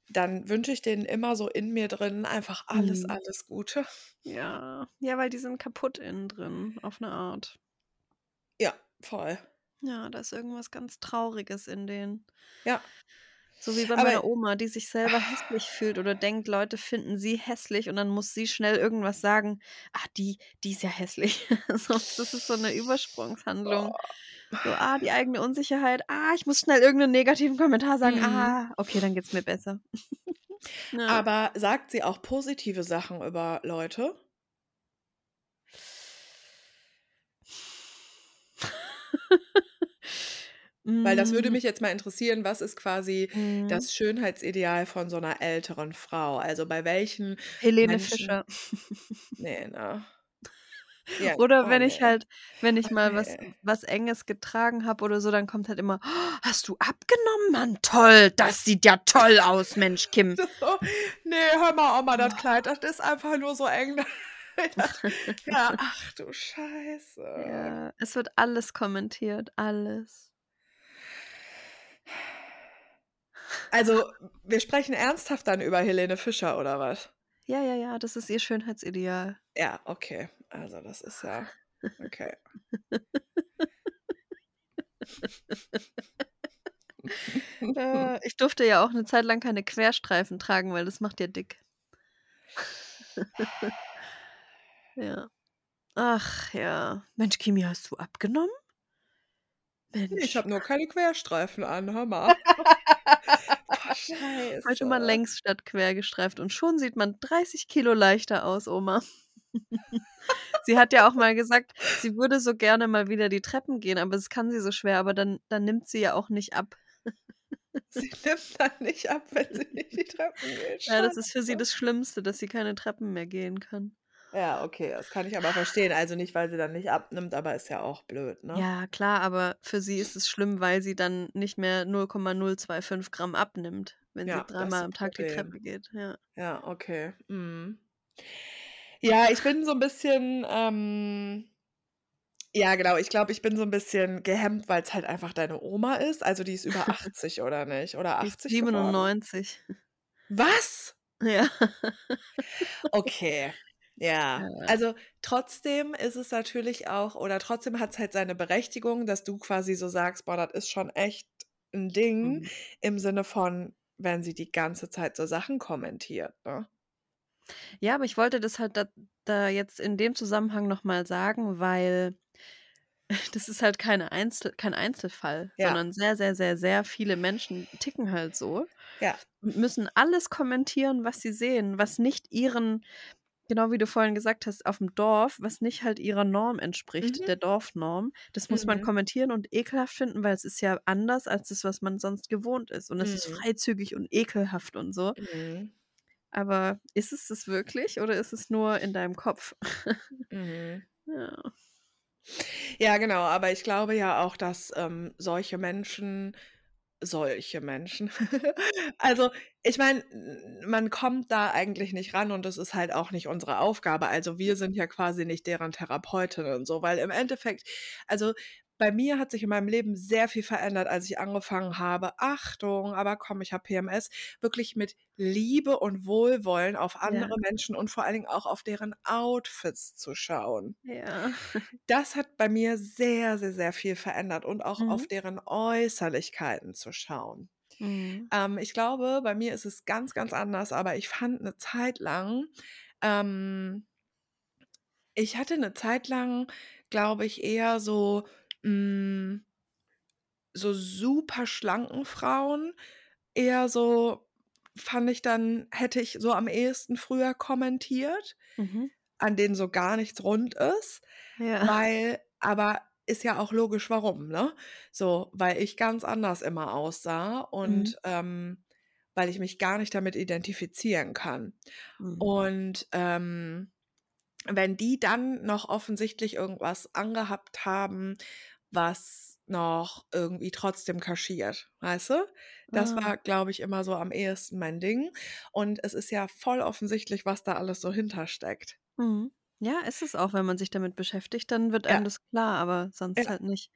Speaker 2: dann wünsche ich denen immer so in mir drin einfach alles,
Speaker 1: Mhm.
Speaker 2: alles Gute.
Speaker 1: Ja. Ja, weil die sind kaputt innen drin auf 'ne Art.
Speaker 2: Ja, voll.
Speaker 1: Ja, da ist irgendwas ganz Trauriges in denen.
Speaker 2: Ja.
Speaker 1: So wie bei
Speaker 2: Aber
Speaker 1: meiner Oma, die sich selber hässlich fühlt oder denkt, Leute finden sie hässlich und dann muss sie schnell irgendwas sagen: „Ah, die die ist ja hässlich.“ So, das ist so 'ne Übersprungshandlung. So, ah, die eigene Unsicherheit. „Ah, ich muss schnell irgend 'nen negativen Kommentar sagen.
Speaker 2: Mhm.
Speaker 1: Ah, okay, dann geht's mir besser.“ Ja.
Speaker 2: Aber sagt sie auch positive Sachen über Leute? Weil das würde
Speaker 1: Hm.
Speaker 2: mich jetzt mal interessieren, was ist quasi
Speaker 1: Mhm.
Speaker 2: das Schönheitsideal von so 'ner älteren Frau? Also, bei welchen
Speaker 1: Helene
Speaker 2: Menschen
Speaker 1: Fischer.
Speaker 2: ne, ne? Ja,
Speaker 1: Oder
Speaker 2: oh
Speaker 1: wenn ich
Speaker 2: ne.
Speaker 1: halt wenn ich
Speaker 2: Oh
Speaker 1: mal was was Enges getragen habe oder so, dann kommt halt immer: „Hast du abgenommen, Mann? Toll, das sieht ja toll aus, Mensch, Kim.“
Speaker 2: Das so: „Ne, hör mal, Oma, das Kleid,
Speaker 1: Oh.
Speaker 2: das ist einfach nur so eng, das“ ja, ach du Scheiße.
Speaker 1: Ja, es wird alles kommentiert, alles.
Speaker 2: Also, wir sprechen ernsthaft dann über Helene Fischer oder was?
Speaker 1: Ja, ja, ja, das ist ihr Schönheitsideal.
Speaker 2: Ja, okay. Also, das ist ja okay.
Speaker 1: Äh, ich durfte ja auch 'ne Zeit lang keine Querstreifen tragen, weil das macht ja dick. Ja. Ach ja. Mensch, Kimi, hast du abgenommen?
Speaker 2: Ne, ich
Speaker 1: Mensch.
Speaker 2: habe nur keine Querstreifen an, hör mal. Boah,
Speaker 1: Heute mal
Speaker 2: Scheiße.
Speaker 1: längs statt quer gestreift und schon sieht man 30 Kilo leichter aus, Oma. Sie hat ja auch mal gesagt, sie würde so gerne mal wieder die Treppen gehen, aber das kann sie so schwer, aber dann dann nimmt sie ja auch nicht ab.
Speaker 2: Sie nimmt dann nicht ab, wenn sie nicht die Treppen geht.
Speaker 1: Ja, das ist für sie
Speaker 2: Scheiße.
Speaker 1: das Schlimmste, dass sie keine Treppen mehr gehen kann.
Speaker 2: Ja, okay, das kann ich aber verstehen. Also, nicht, weil sie dann nicht abnimmt, aber ist ja auch blöd, ne?
Speaker 1: Ja, klar, aber für sie ist es schlimm, weil sie dann nicht mehr 0,025 Gramm abnimmt, wenn sie
Speaker 2: Ja, das ist
Speaker 1: dreimal am Tag die
Speaker 2: Problem.
Speaker 1: Treppe geht, ja.
Speaker 2: Ja, okay. Mhm. Ja, ich bin so 'n bisschen, ähm ja, genau, ich glaube, ich bin so 'n bisschen gehemmt, weil's halt einfach deine Oma ist. Also, die ist über 80 oder nicht? Oder
Speaker 1: Die ist
Speaker 2: 80 geworden?
Speaker 1: 97.
Speaker 2: Was?
Speaker 1: Ja.
Speaker 2: Okay, ja.
Speaker 1: Ja.
Speaker 2: Also, trotzdem ist es natürlich auch oder trotzdem hat's halt seine Berechtigung, dass du quasi so sagst: „Boah, das ist schon echt 'n Ding“,
Speaker 1: Mhm.
Speaker 2: im Sinne von, wenn sie die ganze Zeit so Sachen kommentiert, ne?
Speaker 1: Ja, aber ich wollte das halt da da jetzt in dem Zusammenhang noch mal sagen, weil das ist halt keine Einzel kein Einzelfall,
Speaker 2: Ja.
Speaker 1: sondern sehr, sehr, sehr, sehr viele Menschen ticken halt so
Speaker 2: Ja.
Speaker 1: und müssen alles kommentieren, was sie sehen, was nicht ihren genau wie du vorhin gesagt hast, auf'm Dorf, was nicht halt ihrer Norm entspricht,
Speaker 2: Mhm.
Speaker 1: der Dorfnorm. Das muss man
Speaker 2: Mhm.
Speaker 1: kommentieren und ekelhaft finden, weil es ist ja anders als das, was man sonst gewohnt ist und es ist
Speaker 2: Mhm.
Speaker 1: freizügig und ekelhaft und so.
Speaker 2: Mhm.
Speaker 1: Aber ist es das wirklich oder ist es nur in deinem Kopf?
Speaker 2: Mhm.
Speaker 1: Ja.
Speaker 2: Ja, genau, aber ich glaube ja auch, dass, ähm, solche Menschen solche Menschen. Also, ich meine, man kommt da eigentlich nicht ran und das ist halt auch nicht unsere Aufgabe. Also, wir sind ja quasi nicht deren Therapeutin und so, weil im Endeffekt also, bei mir hat sich in meinem Leben sehr viel verändert, als ich angefangen habe Achtung, aber komm, ich habe PMS, wirklich mit Liebe und Wohlwollen auf
Speaker 1: Ja.
Speaker 2: andere Menschen und vor allen Dingen auch auf deren Outfits zu schauen.
Speaker 1: Ja.
Speaker 2: Das hat bei mir sehr, sehr, sehr viel verändert und auch auf
Speaker 1: Mhm.
Speaker 2: deren Äußerlichkeiten zu schauen.
Speaker 1: Mhm.
Speaker 2: Ähm, ich glaube, bei mir ist es ganz, ganz anders, aber ich fand 'ne Zeit lang ähm ich hatte 'ne Zeit lang, glaube ich, eher so, hm so super schlanken Frauen, eher so fand ich dann hätte ich so am ehesten früher kommentiert,
Speaker 1: Mhm.
Speaker 2: an denen so gar nichts rund ist,
Speaker 1: Ja.
Speaker 2: weil aber ist ja auch logisch, warum, ne? So, weil ich ganz anders immer aussah
Speaker 1: Mhm.
Speaker 2: und, ähm, weil ich mich gar nicht damit identifizieren kann.
Speaker 1: Mhm.
Speaker 2: Und, ähm, wenn die dann noch offensichtlich irgendwas angehabt haben, was noch irgendwie trotzdem kaschiert, weißt du? Das
Speaker 1: Ah.
Speaker 2: war, glaube ich, immer so am ehesten mein Ding. Und es ist ja voll offensichtlich, was da alles so hintersteckt.
Speaker 1: Mhm. Ja, ist es auch, wenn man sich damit beschäftigt, dann wird
Speaker 2: Ja.
Speaker 1: einem das klar, aber sonst
Speaker 2: Ja.
Speaker 1: halt nicht.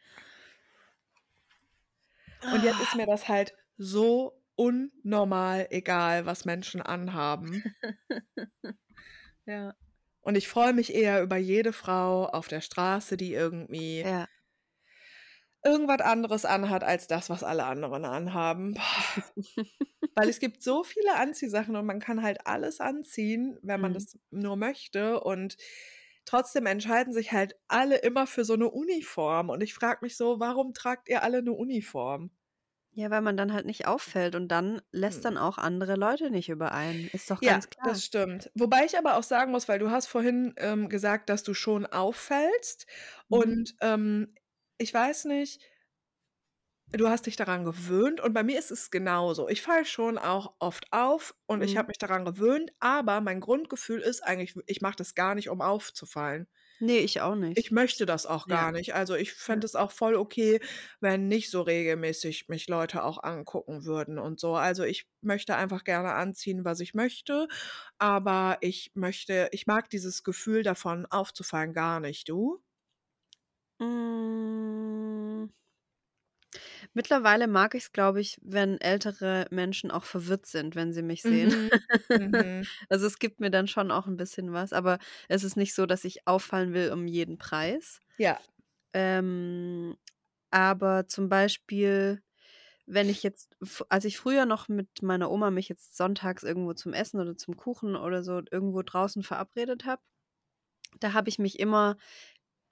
Speaker 2: Und jetzt ist mir das halt so unnormal egal, was Menschen anhaben.
Speaker 1: Ja.
Speaker 2: Und ich freue mich eher über jede Frau auf der Straße, die irgendwie
Speaker 1: Ja.
Speaker 2: Irgendwas anderes anhat als das, was alle anderen anhaben. Weil es gibt so viele Anziehsachen und man kann halt alles anziehen, wenn man
Speaker 1: Mhm.
Speaker 2: das nur möchte und trotzdem entscheiden sich halt alle immer für so 'ne Uniform und ich frage mich so: „Warum tragt ihr alle 'ne Uniform?“
Speaker 1: Ja, weil man dann halt nicht auffällt und dann lässt dann auch andere Leute nicht über einen. Ist doch
Speaker 2: Ja,
Speaker 1: ganz klar.
Speaker 2: das stimmt. Wobei ich aber auch sagen muss, weil du hast vorhin, ähm, gesagt, dass du schon auffällst
Speaker 1: Mhm.
Speaker 2: und, ähm, ich weiß nicht du hast dich daran gewöhnt und bei mir ist es genauso. Ich falle schon auch oft auf und ich
Speaker 1: Mhm.
Speaker 2: habe mich daran gewöhnt, aber mein Grundgefühl ist eigentlich, ich mache das gar nicht, um aufzufallen.
Speaker 1: Ne, ich auch
Speaker 2: Ich
Speaker 1: nicht.
Speaker 2: möchte das auch
Speaker 1: Ja.
Speaker 2: gar nicht. Also, ich
Speaker 1: Ja.
Speaker 2: fände es auch voll okay, wenn nicht so regelmäßig mich Leute auch angucken würden und so. Also, ich möchte einfach gerne anziehen, was ich möchte, aber ich möchte ich mag dieses Gefühl davon, aufzufallen, gar nicht. Du?
Speaker 1: Hm. Mittlerweile mag ich's, glaube ich, wenn ältere Menschen auch verwirrt sind, wenn sie mich sehen.
Speaker 2: Mhm. Mhm.
Speaker 1: Also, es gibt mir dann schon auch 'n bisschen was, aber es ist nicht so, dass ich auffallen will um jeden Preis.
Speaker 2: Ja.
Speaker 1: Ähm, aber zum Beispiel, wenn ich jetzt f als ich früher noch mit meiner Oma mich jetzt sonntags irgendwo zum Essen oder zum Kuchen oder so irgendwo draußen verabredet habe, da habe ich mich immer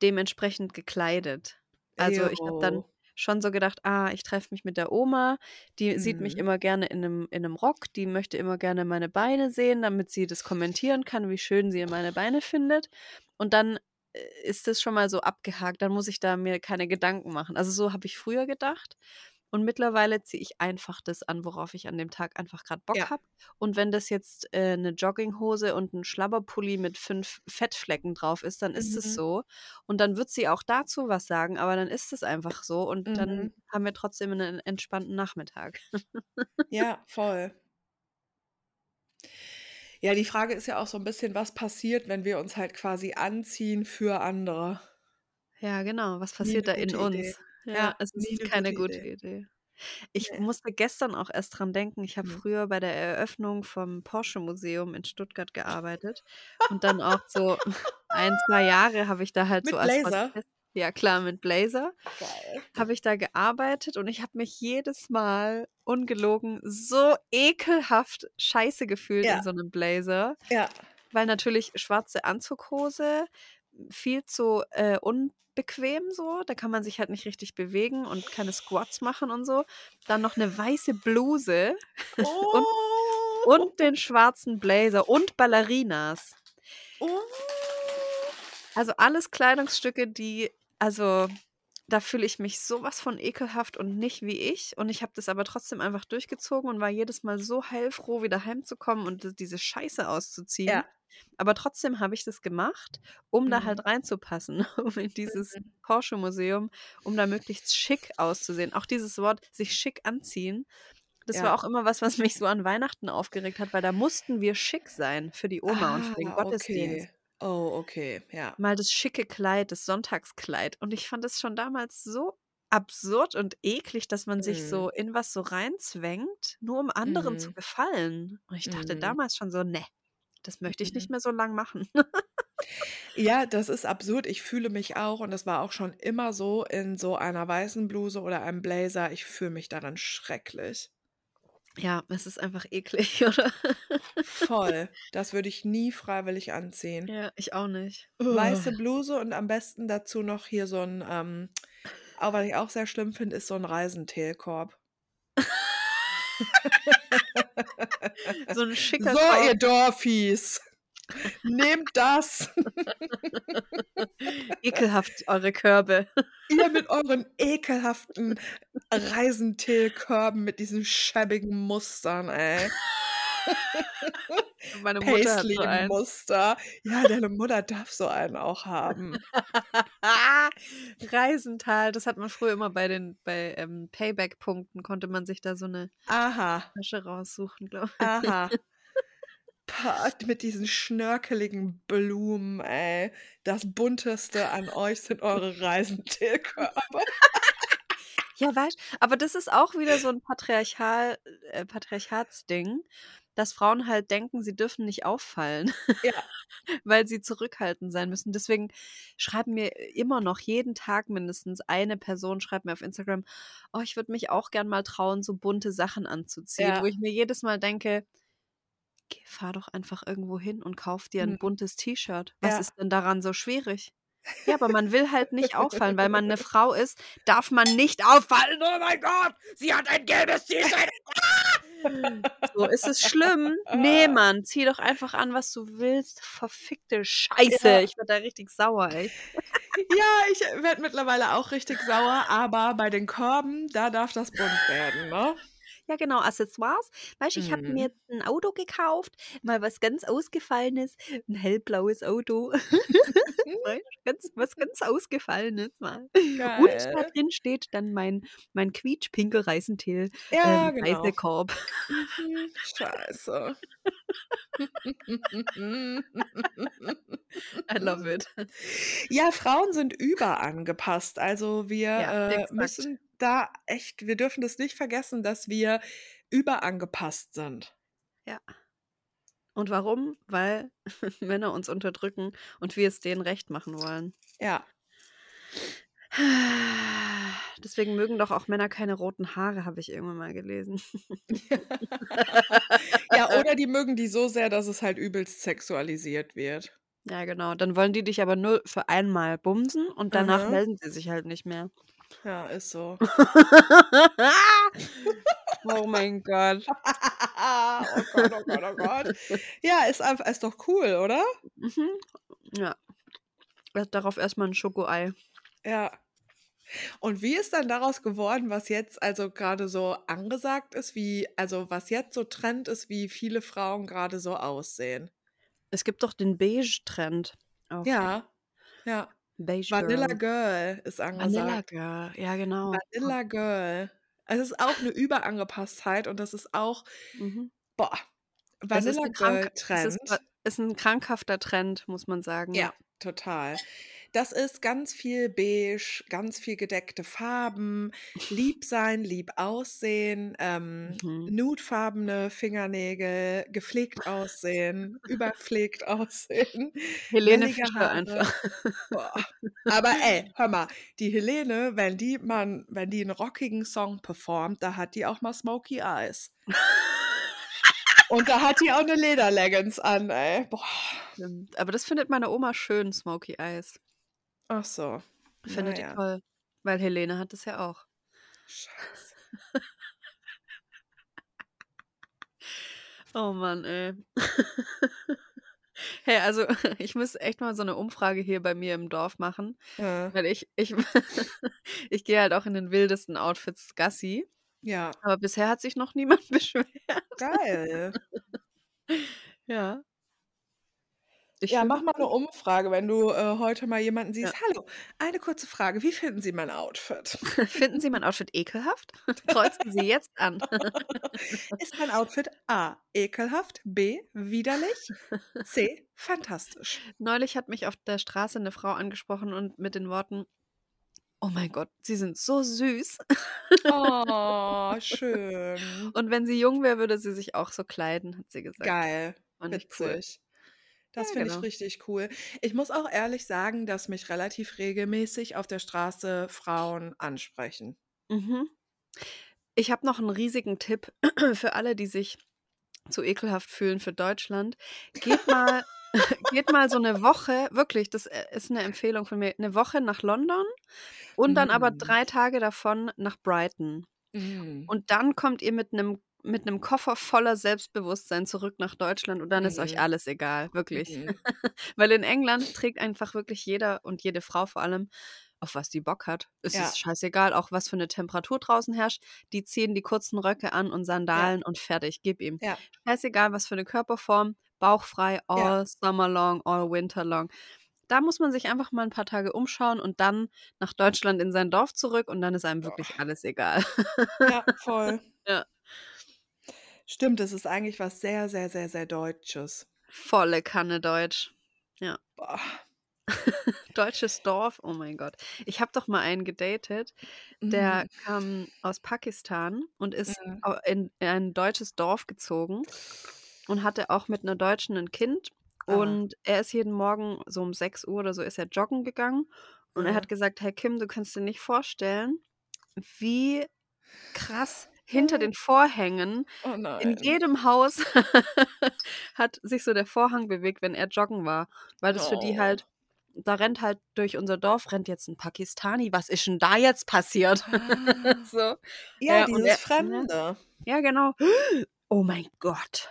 Speaker 1: dementsprechend gekleidet. Also, ich habe dann schon so gedacht: „Ah, ich treffe mich mit der Oma, die sieht mich
Speaker 2: Mhm.
Speaker 1: immer gerne in 'nem in 'nem Rock, die möchte immer gerne meine Beine sehen, damit sie das kommentieren kann, wie schön sie meine Beine findet.“ Und dann, äh, ist das schon mal so abgehakt, dann muss ich da mir keine Gedanken machen. Also, so habe ich früher gedacht und mittlerweile ziehe ich einfach das an, worauf ich an dem Tag einfach grad Bock
Speaker 2: Ja.
Speaker 1: habe. Und wenn das jetzt, äh, 'ne Jogginghose und 'n Schlabberpulli mit 5 Fettflecken drauf ist, dann ist es
Speaker 2: Mhm.
Speaker 1: so. Und dann wird sie auch dazu was sagen, aber dann ist es einfach so und dann
Speaker 2: Mhm.
Speaker 1: haben wir trotzdem 'nen entspannten Nachmittag.
Speaker 2: Ja, voll. Ja, die Frage ist ja auch so 'n bisschen, was passiert, wenn wir uns halt quasi anziehen für andere?
Speaker 1: Ja, genau. Was passiert da in
Speaker 2: Idee.
Speaker 1: uns? Ja,
Speaker 2: Ja,
Speaker 1: es ist
Speaker 2: 'ne
Speaker 1: keine
Speaker 2: gute Idee.
Speaker 1: Idee. Ich
Speaker 2: Ne.
Speaker 1: musste gestern auch erst dran denken, ich habe
Speaker 2: Mhm.
Speaker 1: früher bei der Eröffnung vom Porsche-Museum in Stuttgart gearbeitet und dann auch so 1, 2 Jahre habe ich da halt so
Speaker 2: Mit
Speaker 1: als
Speaker 2: Blazer?
Speaker 1: Ja klar, mit Blazer habe ich da gearbeitet und ich habe mich jedes Mal, ungelogen, so ekelhaft scheiße gefühlt in
Speaker 2: Ja.
Speaker 1: so 'nem Blazer,
Speaker 2: Ja.
Speaker 1: weil natürlich schwarze Anzughose, viel zu, äh, unbequem so, da kann man sich halt nicht richtig bewegen und keine Squats machen und so. Dann noch 'ne weiße Bluse und
Speaker 2: Oh.
Speaker 1: und den schwarzen Blazer und Ballerinas.
Speaker 2: Oh.
Speaker 1: Also, alles Kleidungsstücke, die also da fühle ich mich so was von ekelhaft und nicht wie ich. Und ich habe das aber trotzdem einfach durchgezogen und war jedes Mal so heilfroh, wieder heimzukommen und diese Scheiße auszuziehen.
Speaker 2: Ja.
Speaker 1: Aber trotzdem habe ich das gemacht, um da
Speaker 2: Mhm.
Speaker 1: halt reinzupassen, um in dieses
Speaker 2: Mhm.
Speaker 1: Porsche-Museum, um da möglichst schick auszusehen. Auch dieses Wort sich schick anziehen, das war
Speaker 2: Ja.
Speaker 1: auch immer was, was mich so an Weihnachten aufgeregt hat, weil da mussten wir schick sein für die Oma und für den
Speaker 2: Ah,
Speaker 1: Gottesdienst.
Speaker 2: okay. Oh, okay, ja.
Speaker 1: Mal das schicke Kleid, das Sonntagskleid. Und ich fand es schon damals so absurd und eklig, dass man sich
Speaker 2: Mhm.
Speaker 1: so in was so reinzwängt, nur um anderen zu
Speaker 2: Mhm.
Speaker 1: gefallen. Und ich dachte
Speaker 2: Mhm.
Speaker 1: damals schon so: „Ne, das möchte ich
Speaker 2: Mhm.
Speaker 1: nicht mehr so lang machen.“
Speaker 2: Ja, das ist absurd. Ich fühle mich auch und das war auch schon immer so in so einer weißen Bluse oder einem Blazer. Ich fühle mich darin schrecklich.
Speaker 1: Ja, es ist einfach eklig, oder?
Speaker 2: Voll. Das würde ich nie freiwillig anziehen.
Speaker 1: Ja, ich auch nicht.
Speaker 2: Weiße Bluse und am besten dazu noch hier so 'n, ähm auch was ich auch sehr schlimm finde, ist so 'n Reisenteelkorb.
Speaker 1: So 'n schicker
Speaker 2: So,
Speaker 1: Korb.
Speaker 2: ihr Dorfis, nehmt das.
Speaker 1: Ekelhaft, eure Körbe.
Speaker 2: Ihr mit euren ekelhaften Reisenteelkörben mit diesen schäbigen Mustern, ey.
Speaker 1: Meine Mutter hat so einen.
Speaker 2: Paisley-Muster. Ja, deine Mutter darf so einen auch haben.
Speaker 1: Reisental, das hat man früher immer bei den bei, ähm, Payback-Punkten konnte man sich da so 'ne
Speaker 2: Aha.
Speaker 1: Tasche raussuchen, glaube ich.
Speaker 2: Aha. Pah, mit diesen schnörkeligen Blumen, ey. Das Bunteste an euch sind eure Reisenteelkörbe.
Speaker 1: Ja, weißt aber das ist auch wieder so 'n Patriarchal äh, Patriarchatsding, dass Frauen halt denken, sie dürfen nicht auffallen,
Speaker 2: Ja.
Speaker 1: weil sie zurückhaltend sein müssen. Deswegen schreiben mir immer noch jeden Tag mindestens eine Person schreibt mir auf Instagram: „Oh, ich würde mich auch gern mal trauen, so bunte Sachen anzuziehen.“ Wo
Speaker 2: Ja.
Speaker 1: ich mir jedes Mal denke: „Geh fahr doch einfach irgendwo hin und kauf dir 'n
Speaker 2: Mhm.
Speaker 1: buntes T-Shirt. Was
Speaker 2: Ja.
Speaker 1: ist denn daran so schwierig?“ Ja, aber man will halt nicht auffallen. Weil man 'ne Frau ist, darf man nicht auffallen. Oh mein Gott, sie hat ein gelbes T-Shirt. Ah! So, ist es schlimm? Ne, Mann, zieh doch einfach an, was du willst. Verfickte Scheiße.
Speaker 2: Ja.
Speaker 1: Ich werde da richtig sauer, ey.
Speaker 2: Ja, ich, werde mittlerweile auch richtig sauer, aber bei den Körben, da darf das bunt werden, ne?
Speaker 1: Ja, genau, Accessoires. Weißt du, ich habe mir
Speaker 2: Mhm.
Speaker 1: jetzt 'n Auto gekauft, mal was ganz Ausgefallenes, 'n hellblaues Auto. Weißt du, ganz was ganz Ausgefallenes mal. Und da
Speaker 2: Geil.
Speaker 1: drin steht dann mein mein quietschpinker Reisenteel,
Speaker 2: Ja,
Speaker 1: ähm,
Speaker 2: genau.
Speaker 1: Reisekorb.
Speaker 2: Mhm. Scheiße.
Speaker 1: I love it.
Speaker 2: Ja, Frauen sind überangepasst. Also, wir,
Speaker 1: Ja,
Speaker 2: äh,
Speaker 1: exakt.
Speaker 2: müssen da echt wir dürfen das nicht vergessen, dass wir überangepasst sind.
Speaker 1: Ja. Und warum? Weil Männer uns unterdrücken und wir es denen recht machen wollen.
Speaker 2: Ja.
Speaker 1: Deswegen mögen doch auch Männer keine roten Haare, habe ich irgendwann mal gelesen.
Speaker 2: Ja, oder die mögen die so sehr, dass es halt übelst sexualisiert wird.
Speaker 1: Ja, genau. Dann wollen die dich aber nur für einmal bumsen und danach
Speaker 2: Mhm.
Speaker 1: melden sie sich halt nicht mehr.
Speaker 2: Ja, ist so.
Speaker 1: Oh mein Gott.
Speaker 2: Oh Gott, oh Gott, oh Gott. Ja, ist einf ist doch cool, oder?
Speaker 1: Mhm. Ja. Darauf erst mal 'n Schokoei.
Speaker 2: Ja. Und wie ist dann daraus geworden, was jetzt also grade so angesagt ist, wie also, was jetzt so Trend ist, wie viele Frauen grade so aussehen?
Speaker 1: Es gibt doch den Beige-Trend.
Speaker 2: Ja, ja.
Speaker 1: Beige
Speaker 2: Vanilla
Speaker 1: Girl.
Speaker 2: Girl ist
Speaker 1: Vanilla
Speaker 2: angesagt.
Speaker 1: Girl, ja genau.
Speaker 2: Vanilla Girl. Es ist auch 'ne Überangepasstheit und das ist auch
Speaker 1: Mhm.
Speaker 2: boah, Vanilla Girl
Speaker 1: es ist
Speaker 2: Trend.
Speaker 1: ist 'n krankhafter Trend, muss man sagen. Ja,
Speaker 2: total. Das ist ganz viel beige, ganz viel gedeckte Farben, lieb sein, lieb aussehen, ähm,
Speaker 1: Mhm.
Speaker 2: nudefarbene Fingernägel, gepflegt aussehen, überpflegt aussehen,
Speaker 1: Helene Fischer einfach.
Speaker 2: Boah. Aber ey, hör mal, die Helene, wenn die mal 'n wenn die 'n rockigen Song performt, da hat die auch mal Smokey Eyes. Und da hat die auch 'ne Lederleggings an, ey. Boah.
Speaker 1: Aber das findet meine Oma schön, Smokey Eyes.
Speaker 2: Ach so, na
Speaker 1: Findet die
Speaker 2: ja.
Speaker 1: toll, weil Helene hat das ja auch.
Speaker 2: Scheiße.
Speaker 1: Oh Mann, ey. Hey, also ich muss echt mal so 'ne Umfrage hier bei mir im Dorf machen,
Speaker 2: Äh.
Speaker 1: weil ich ich ich gehe halt auch in den wildesten Outfits Gassi,
Speaker 2: Ja.
Speaker 1: aber bisher hat sich noch niemand beschwert.
Speaker 2: Geil.
Speaker 1: Ja. Ich
Speaker 2: Ja, mach mal 'ne
Speaker 1: gut.
Speaker 2: Umfrage, wenn du, äh, heute mal jemanden
Speaker 1: Ja.
Speaker 2: siehst: „Hallo, eine kurze Frage, wie finden Sie mein Outfit?“
Speaker 1: Finden Sie mein Outfit ekelhaft? Kreuzen Sie jetzt an.
Speaker 2: Ist mein Outfit A: ekelhaft, B: widerlich, C: fantastisch?
Speaker 1: Neulich hat mich auf der Straße 'ne Frau angesprochen und mit den Worten: „Oh mein Gott, Sie sind so süß.“
Speaker 2: Oh, schön.
Speaker 1: Und wenn sie jung wäre, würde sie sich auch so kleiden, hat sie gesagt.
Speaker 2: Geil,
Speaker 1: Fand ich cool.
Speaker 2: Witzig.
Speaker 1: Ja,
Speaker 2: Das finde ich
Speaker 1: genau.
Speaker 2: richtig cool. Ich muss auch ehrlich sagen, dass mich relativ regelmäßig auf der Straße Frauen ansprechen.
Speaker 1: Mhm. Ich habe noch 'n riesigen Tipp für alle, die sich zu ekelhaft fühlen für Deutschland. Geht mal geht mal so 'ne Woche wirklich, das, äh, ist 'ne Empfehlung von mir, 'ne Woche nach London und dann aber
Speaker 2: Mhm.
Speaker 1: 3 Tage davon nach Brighton.
Speaker 2: Mhm.
Speaker 1: Und dann kommt ihr mit 'nem mit 'nem Koffer voller Selbstbewusstsein zurück nach Deutschland und dann ist euch
Speaker 2: Mhm.
Speaker 1: alles egal, wirklich.
Speaker 2: Mhm.
Speaker 1: Weil in England trägt einfach wirklich jeder und jede Frau vor allem, auf was die Bock hat. Es
Speaker 2: Ja.
Speaker 1: ist scheißegal, auch was für 'ne Temperatur draußen herrscht. Die ziehen die kurzen Röcke an und
Speaker 2: Ja.
Speaker 1: Sandalen und fertig, gib ihm.
Speaker 2: Ja.
Speaker 1: Scheißegal, was für 'ne Körperform, bauchfrei,
Speaker 2: Ja.
Speaker 1: all summer long, all winter long. Da muss man sich einfach mal 'n paar Tage umschauen und dann nach Deutschland in sein Dorf zurück und dann ist einem wirklich alles egal.
Speaker 2: Ja, voll.
Speaker 1: Ja.
Speaker 2: Stimmt, das ist eigentlich was sehr, sehr, sehr, sehr Deutsches.
Speaker 1: Volle Kanne deutsch. Ja.
Speaker 2: Boah.
Speaker 1: Deutsches Dorf, oh mein Gott. Ich habe doch mal einen gedatet, der
Speaker 2: Mhm.
Speaker 1: kam aus Pakistan und ist
Speaker 2: Mhm.
Speaker 1: au in in ein deutsches Dorf gezogen und hatte auch mit 'ner Deutschen 'n Kind.
Speaker 2: Ah.
Speaker 1: Und er ist jeden Morgen so um 6:00 oder so ist er joggen gegangen und er
Speaker 2: Mhm.
Speaker 1: hat gesagt: „Hey Kim, du kannst dir nicht vorstellen, wie krass hinter
Speaker 2: Ah.
Speaker 1: den Vorhängen
Speaker 2: Oh
Speaker 1: in jedem Haus hat sich so der Vorhang bewegt, wenn er joggen war.“ Weil das für die
Speaker 2: Oh.
Speaker 1: halt da rennt halt durch unser Dorf rennt jetzt 'n Pakistani. Was ist 'n da jetzt passiert?
Speaker 2: Ah.
Speaker 1: So.
Speaker 2: Ja,
Speaker 1: Ja,
Speaker 2: dieses
Speaker 1: er?
Speaker 2: Fremde.
Speaker 1: Ja, genau. Oh mein Gott.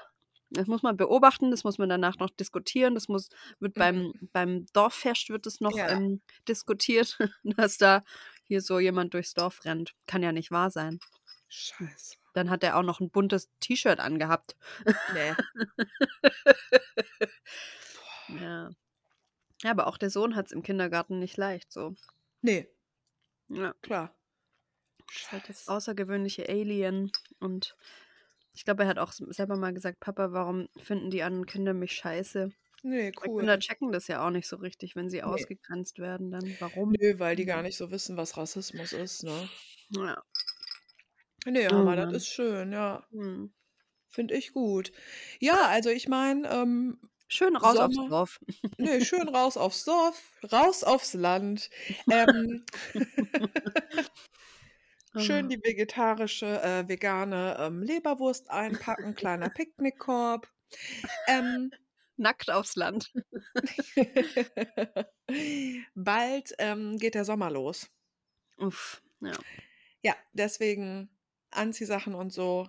Speaker 1: Das muss man beobachten, das muss man danach noch diskutieren, das muss wird beim
Speaker 2: Mhm.
Speaker 1: beim Dorffest wird das noch,
Speaker 2: Ja.
Speaker 1: ähm, diskutiert, dass da hier so jemand durchs Dorf rennt. Kann ja nicht wahr sein. Hm.
Speaker 2: Scheiße.
Speaker 1: Dann hat er auch noch 'n buntes T-Shirt angehabt.
Speaker 2: Ne. Boah.
Speaker 1: Ja. Ja, aber auch der Sohn hat's im Kindergarten nicht leicht so.
Speaker 2: Ne.
Speaker 1: Ja.
Speaker 2: Klar.
Speaker 1: Ist halt das außergewöhnliche Alien und ich glaube, er hat auch selber mal gesagt: „Papa, warum finden die anderen Kinder mich scheiße?“
Speaker 2: Ne,
Speaker 1: Weil Kinder
Speaker 2: cool.
Speaker 1: checken das ja auch nicht so richtig, wenn sie
Speaker 2: Ne.
Speaker 1: ausgegrenzt werden dann. Warum?
Speaker 2: Nö, weil die gar
Speaker 1: Mhm.
Speaker 2: nicht so wissen, was Rassismus ist, ne?
Speaker 1: Ja.
Speaker 2: Ne,
Speaker 1: Oh
Speaker 2: aber das
Speaker 1: Mann.
Speaker 2: ist schön, ja.
Speaker 1: Mhm.
Speaker 2: Finde ich gut. Ja, also ich meine, ähm,
Speaker 1: Schön raus aufs
Speaker 2: Sommer
Speaker 1: Dorf.
Speaker 2: ne, schön raus aufs Dorf, raus aufs Land. Ähm schön
Speaker 1: Ah.
Speaker 2: die vegetarische äh, vegane, ähm, Leberwurst einpacken, kleiner Picknickkorb. Ähm
Speaker 1: Nackt aufs Land.
Speaker 2: Bald, ähm, geht der Sommer los.
Speaker 1: Uff, ja.
Speaker 2: Ja, deswegen Anziehsachen und so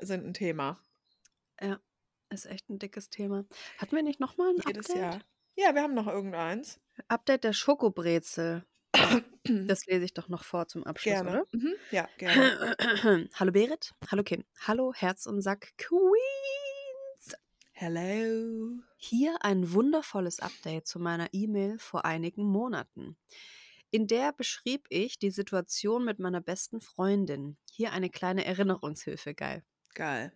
Speaker 2: sind 'n Thema.
Speaker 1: Ja, ist echt 'n dickes Thema. Hatten wir nicht noch mal 'n
Speaker 2: Jedes
Speaker 1: Update?
Speaker 2: Jahr. Ja, wir haben noch irgendeins.
Speaker 1: Update der Schokobrezel. Das lese ich doch noch vor zum Abschluss,
Speaker 2: Gerne.
Speaker 1: oder?
Speaker 2: Mhm. Ja, gerne.
Speaker 1: Hallo Berit, hallo Kim, hallo Herz und Sack Queens.
Speaker 2: Hello.
Speaker 1: Hier ein wundervolles Update zu meiner E-Mail vor einigen Monaten. In der beschrieb ich die Situation mit meiner besten Freundin. Hier eine kleine Erinnerungshilfe, geil.
Speaker 2: Geil.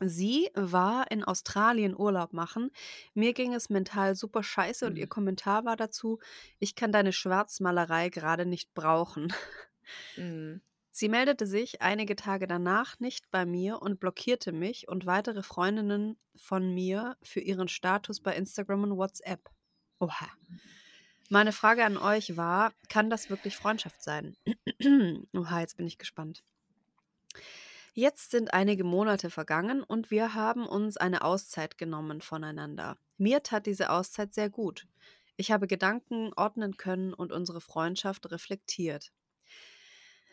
Speaker 1: Sie war in Australien Urlaub machen. Mir ging es mental super scheiße und ihr
Speaker 2: Mhm.
Speaker 1: Kommentar war dazu: „Ich kann deine Schwarzmalerei grade nicht brauchen.“
Speaker 2: Mhm.
Speaker 1: Sie meldete sich einige Tage danach nicht bei mir und blockierte mich und weitere Freundinnen von mir für ihren Status bei Instagram und WhatsApp. Oha. Meine Frage an euch war: Kann das wirklich Freundschaft sein? Oha, jetzt bin ich gespannt. Jetzt sind einige Monate vergangen und wir haben uns eine Auszeit genommen voneinander. Mir tat diese Auszeit sehr gut. Ich habe Gedanken ordnen können und unsere Freundschaft reflektiert.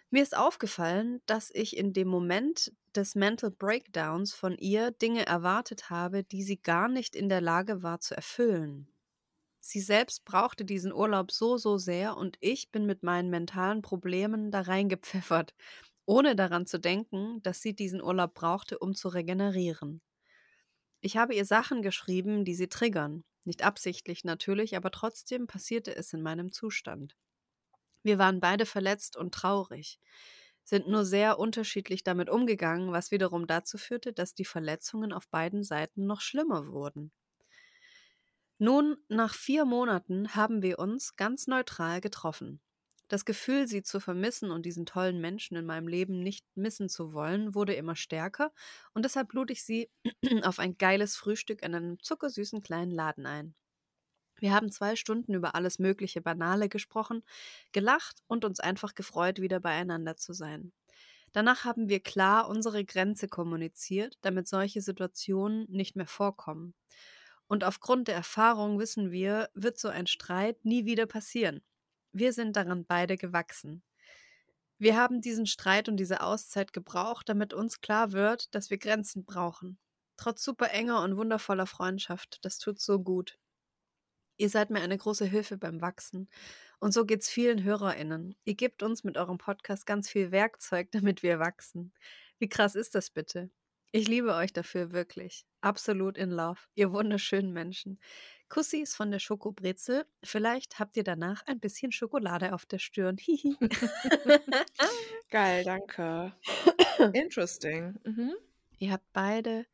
Speaker 1: Mir ist aufgefallen, dass ich in dem Moment des Mental Breakdowns von ihr Dinge erwartet habe, die sie gar nicht in der Lage war zu erfüllen. Sie selbst brauchte diesen Urlaub so, so sehr und ich bin mit meinen mentalen Problemen da reingepfeffert, ohne daran zu denken, dass sie diesen Urlaub brauchte, um zu regenerieren. Ich habe ihr Sachen geschrieben, die sie triggern. Nicht absichtlich natürlich, aber trotzdem passierte es in meinem Zustand. Wir waren beide verletzt und traurig, sind nur sehr unterschiedlich damit umgegangen, was wiederum dazu führte, dass die Verletzungen auf beiden Seiten noch schlimmer wurden. Nun, nach vier Monaten haben wir uns ganz neutral getroffen. Das Gefühl, sie zu vermissen und diesen tollen Menschen in meinem Leben nicht missen zu wollen, wurde immer stärker und deshalb lud ich sie auf ein geiles Frühstück in einem zuckersüßen kleinen Laden ein. Wir haben zwei Stunden über alles mögliche Banale gesprochen, gelacht und uns einfach gefreut, wieder beieinander zu sein. Danach haben wir klar unsere Grenze kommuniziert, damit solche Situationen nicht mehr vorkommen. Und aufgrund der Erfahrung wissen wir, wird so ein Streit nie wieder passieren. Wir sind daran beide gewachsen. Wir haben diesen Streit und diese Auszeit gebraucht, damit uns klar wird, dass wir Grenzen brauchen. Trotz super enger und wundervoller Freundschaft, das tut so gut. Ihr seid mir eine große Hilfe beim Wachsen. Und so geht's vielen HörerInnen. Ihr gebt uns mit eurem Podcast ganz viel Werkzeug, damit wir wachsen. Wie krass ist das bitte? Ich liebe euch dafür wirklich. Absolut in love. Ihr wunderschönen Menschen. Kussis von der Schokobrezel. Vielleicht habt ihr danach ein bisschen Schokolade auf der Stirn. Hihi.
Speaker 2: Geil, danke. Interesting. Mhm.
Speaker 1: Ihr habt beide